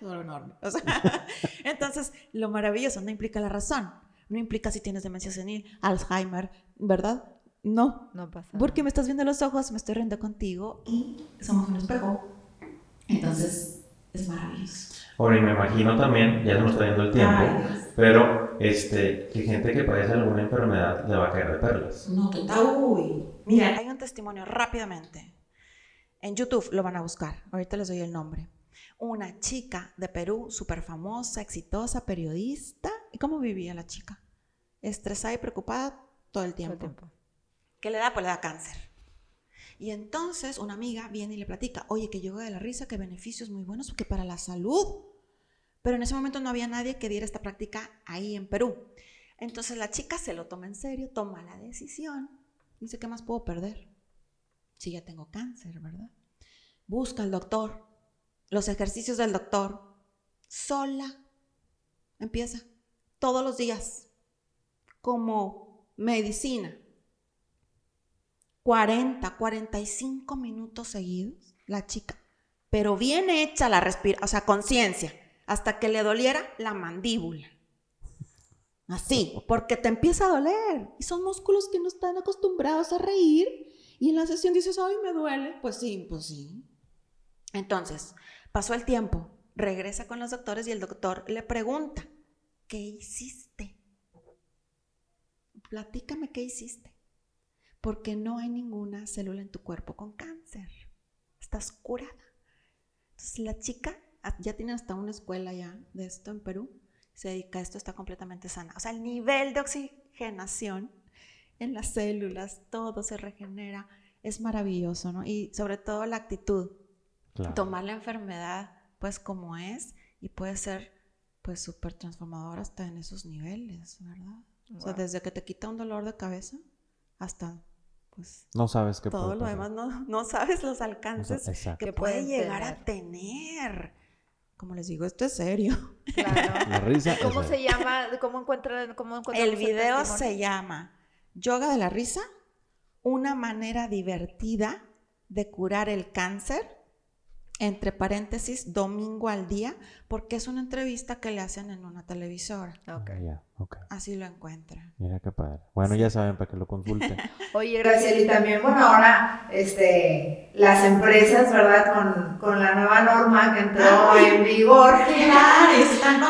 Son enormes. O sea, entonces, lo maravilloso no implica la razón. No implica si tienes demencia senil, Alzheimer, ¿verdad? No. No pasa Porque me estás viendo los ojos, me estoy riendo contigo y somos un espejo. Entonces, es maravilloso. Ahora, y me imagino también, ya se nos está yendo el tiempo, Ay, pero este, que gente que padece alguna enfermedad le va a caer de perlas. No, total. Uy. Mira, hay un testimonio rápidamente. En YouTube lo van a buscar. Ahorita les doy el nombre. Una chica de Perú, súper famosa, exitosa, periodista. ¿Y cómo vivía la chica? Estresada y preocupada todo el todo el tiempo. tiempo. ¿Qué le da? Pues le da cáncer. Y entonces una amiga viene y le platica, oye, que yoga de la risa, que beneficios muy buenos, porque para la salud. Pero en ese momento no había nadie que diera esta práctica ahí en Perú. Entonces la chica se lo toma en serio, toma la decisión. Dice, ¿qué más puedo perder? Si ya tengo cáncer, ¿verdad? Busca al doctor, los ejercicios del doctor, sola. Empieza todos los días, como medicina. 40, 45 minutos seguidos, la chica, pero bien hecha la respiración, o sea, conciencia, hasta que le doliera la mandíbula. Así, porque te empieza a doler. Y son músculos que no están acostumbrados a reír. Y en la sesión dices, ay, me duele. Pues sí, pues sí. Entonces, pasó el tiempo, regresa con los doctores y el doctor le pregunta, ¿qué hiciste? Platícame qué hiciste porque no hay ninguna célula en tu cuerpo con cáncer. Estás curada. Entonces la chica ah, ya tiene hasta una escuela ya de esto en Perú, se dedica a esto, está completamente sana. O sea, el nivel de oxigenación en las células, todo se regenera, es maravilloso, ¿no? Y sobre todo la actitud, Claro. tomar la enfermedad pues como es y puede ser pues súper transformador hasta en esos niveles, ¿verdad? O sea, desde que te quita un dolor de cabeza hasta pues No sabes qué todo puede lo pasar. demás no, no sabes los O sea, alcances que Que puede llegar a tener como les digo, esto es serio. Claro. La risa. ¿Cómo es- se llama? ¿Cómo encuentran? Cómo El video se llama Yoga de la risa, una manera divertida de curar el cáncer, entre paréntesis, domingo al día, porque es una entrevista que le hacen en una televisora. Ok. Ah, ya, ok. Así lo encuentran. Mira qué padre. Bueno, ya saben para que lo consulten. Oye, Gracias, y también, bueno, ahora este, las empresas, ¿verdad? Con, con la nueva norma que entró en vigor,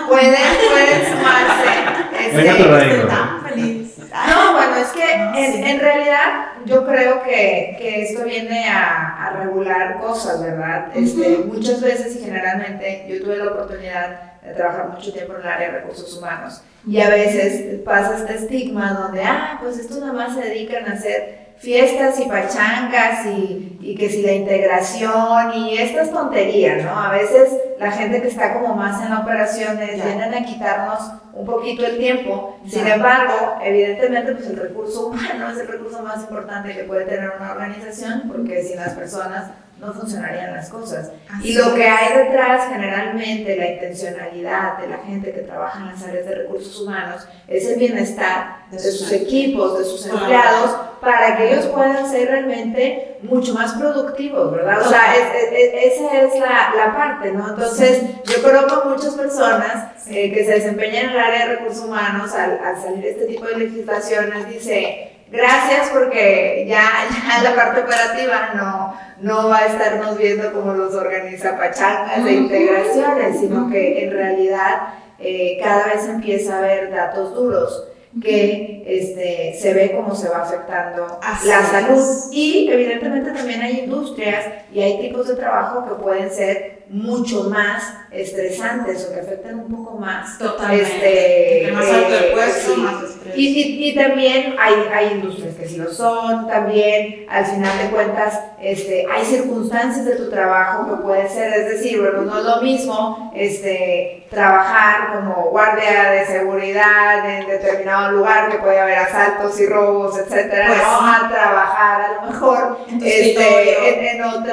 pueden, pueden sumarse. este, Venga tu reino. Tan feliz. No, bueno, es que No, en, sí. en realidad yo creo que, que esto viene a, a regular cosas, ¿verdad? Este, Muchas veces y generalmente yo tuve la oportunidad de trabajar mucho tiempo en el área de recursos humanos y a veces pasa este estigma donde, ah, pues estos nada más se dedican a hacer fiestas y pachangas y, y que si la integración y estas tonterías, ¿no? A veces la gente que está como más en operaciones Ya. vienen a quitarnos un poquito el tiempo. Sin Ya. embargo, evidentemente, pues el recurso humano es el recurso más importante que puede tener una organización porque sin las personas no funcionarían las cosas. Y lo que hay detrás, generalmente, la intencionalidad de la gente que trabaja en las áreas de recursos humanos, es el bienestar de sus equipos, de sus empleados, para que ellos puedan ser realmente mucho más productivos, ¿verdad? O sea, es- es- esa es la, la parte, ¿no? Entonces, yo creo que muchas personas eh, que se desempeñan en el área de recursos humanos, al, al salir este tipo de legislaciones, dice, gracias porque ya, ya la parte operativa no, no va a estarnos viendo como los organiza pachangas de integraciones, sino que en realidad eh, cada vez empieza a haber datos duros que este, se ve cómo se va afectando Así la es. salud y evidentemente también hay industrias y hay tipos de trabajo que pueden ser mucho más estresantes o que afectan un poco más Totalmente. este, más alto el eh, puesto, sí. más. Y, y- y también hay, hay industrias que sí lo son, también al final de cuentas este, hay circunstancias de tu trabajo que puede ser, es decir, bueno, no es lo mismo este, trabajar como guardia de seguridad en determinado lugar que puede haber asaltos y robos, etcétera, Pues no a trabajar a lo mejor este, en, en otro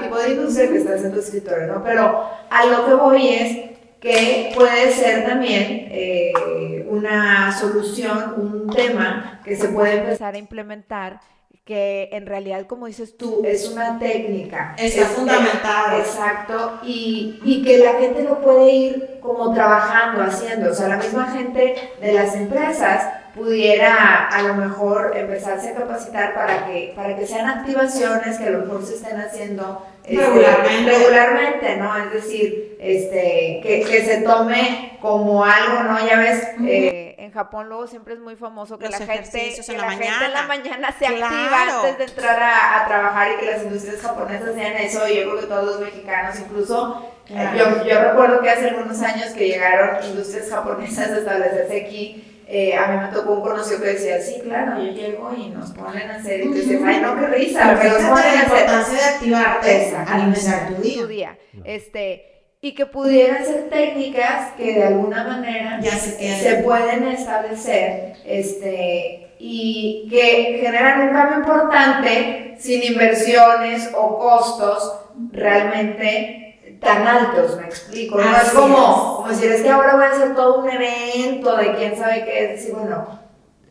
tipo de industria que estás en tu escritorio, ¿no? Pero a lo que voy es que puede ser también eh, una solución, un tema que se puede empezar. a implementar que en realidad, como dices tú, es una técnica. Está Es- fundamentado. Exacto, y, y que la gente lo puede ir como trabajando, haciendo. O sea, la misma gente de las empresas pudiera a lo mejor empezarse a capacitar para que, para que sean activaciones que a lo mejor se estén haciendo este, Regularmente. regularmente, ¿no? Es decir, este, que, que se tome como algo, ¿no? Ya ves, eh, eh, en Japón luego siempre es muy famoso que Los la gente, que en la la gente en la mañana. se activa Claro. antes de entrar a, a trabajar y que las industrias japonesas hacían eso, y yo creo que todos los mexicanos, incluso eh, yo, yo recuerdo que hace algunos años que llegaron industrias japonesas a establecerse aquí. Eh, a mí me tocó un conocido que decía, sí, claro, yo llego y nos ponen a hacer, y tú dices, ay, no, qué risa, pero nos ponen a hacer de activarte al tu día. su día. No. Este, y que pudieran ser técnicas que de alguna manera Ya se se pueden establecer este, y que generan un cambio importante sin inversiones o costos realmente tan altos, me explico. No es como, como decir, es que ahora voy a hacer todo un evento de quién sabe qué, es decir, bueno,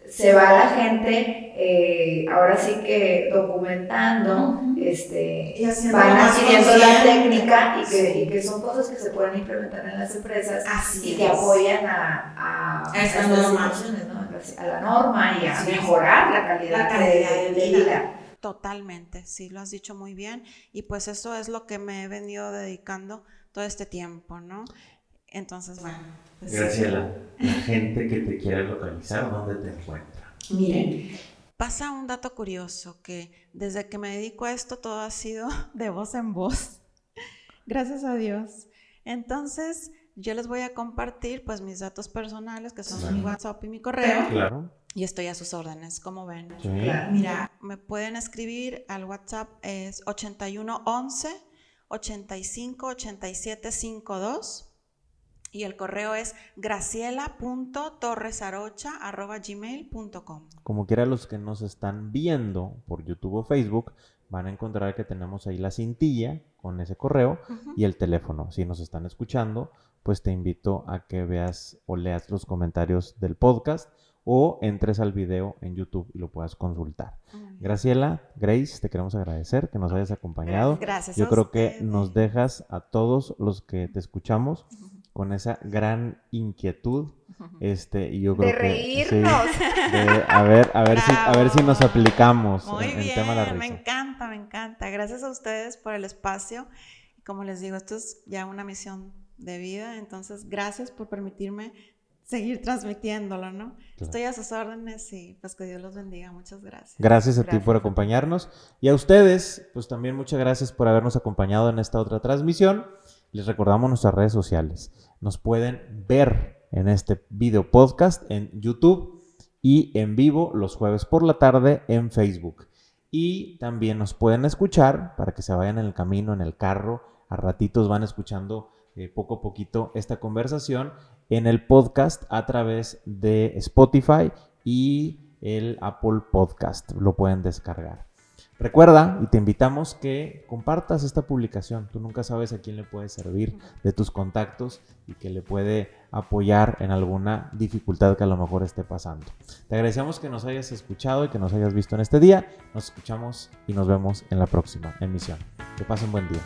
se va la gente, eh, ahora sí que documentando, este, Y van adquiriendo la técnica y que, Sí. y que son cosas que se pueden implementar en las empresas Así y que es. apoyan a, a, A esta estas ¿no? a la norma y a mejorar la calidad, La calidad de, de de vida. Totalmente, sí, lo has dicho muy bien. Y pues eso es lo que me he venido dedicando todo este tiempo, ¿no? Entonces, bueno. pues sí. Graciela, la gente que te quiere localizar, ¿dónde te encuentra? Miren, pasa un dato curioso que desde que me dedico a esto todo ha sido de voz en voz. Gracias a Dios. Entonces, yo les voy a compartir pues mis datos personales que son mi. WhatsApp y mi correo Claro. Y estoy a sus órdenes, como ven. Sí. Mira, me pueden escribir al WhatsApp es 8111 85 87 52 y el correo es graciela.torresarocha@gmail.com. Como quiera los que nos están viendo por YouTube o Facebook, van a encontrar que tenemos ahí la cintilla con ese correo y el teléfono. Si nos están escuchando, pues te invito a que veas o leas los comentarios del podcast o entres al video en YouTube y lo puedas consultar. Bien. Graciela, Grace, te queremos agradecer que nos hayas acompañado. Gracias. Yo a creo que nos dejas a todos los que te escuchamos con esa gran inquietud. Este, y yo De creo que sí, reírnos. de- a ver, a ver si, a ver si nos aplicamos Muy en, en bien, tema de la me risa. encanta, me encanta. Gracias a ustedes por el espacio. Como les digo, esto es ya una misión de vida, entonces gracias por permitirme seguir transmitiéndolo, ¿no? Estoy a sus órdenes y pues que Dios los bendiga. Muchas gracias. Gracias a ti Gracias por ti. acompañarnos. Y a ustedes, pues también muchas gracias por habernos acompañado en esta otra transmisión. Les recordamos nuestras redes sociales. Nos pueden ver en este video podcast en YouTube y en vivo los jueves por la tarde en Facebook. Y también nos pueden escuchar para que se vayan en el camino, en el carro. A ratitos van escuchando eh, poco a poquito esta conversación en el podcast a través de Spotify y el Apple Podcast. Lo pueden descargar. Recuerda y te invitamos que compartas esta publicación. Tú nunca sabes a quién le puede servir de tus contactos y que le puede apoyar en alguna dificultad que a lo mejor esté pasando. Te agradecemos que nos hayas escuchado y que nos hayas visto en este día. Nos escuchamos y nos vemos en la próxima emisión. Que pasen buen día.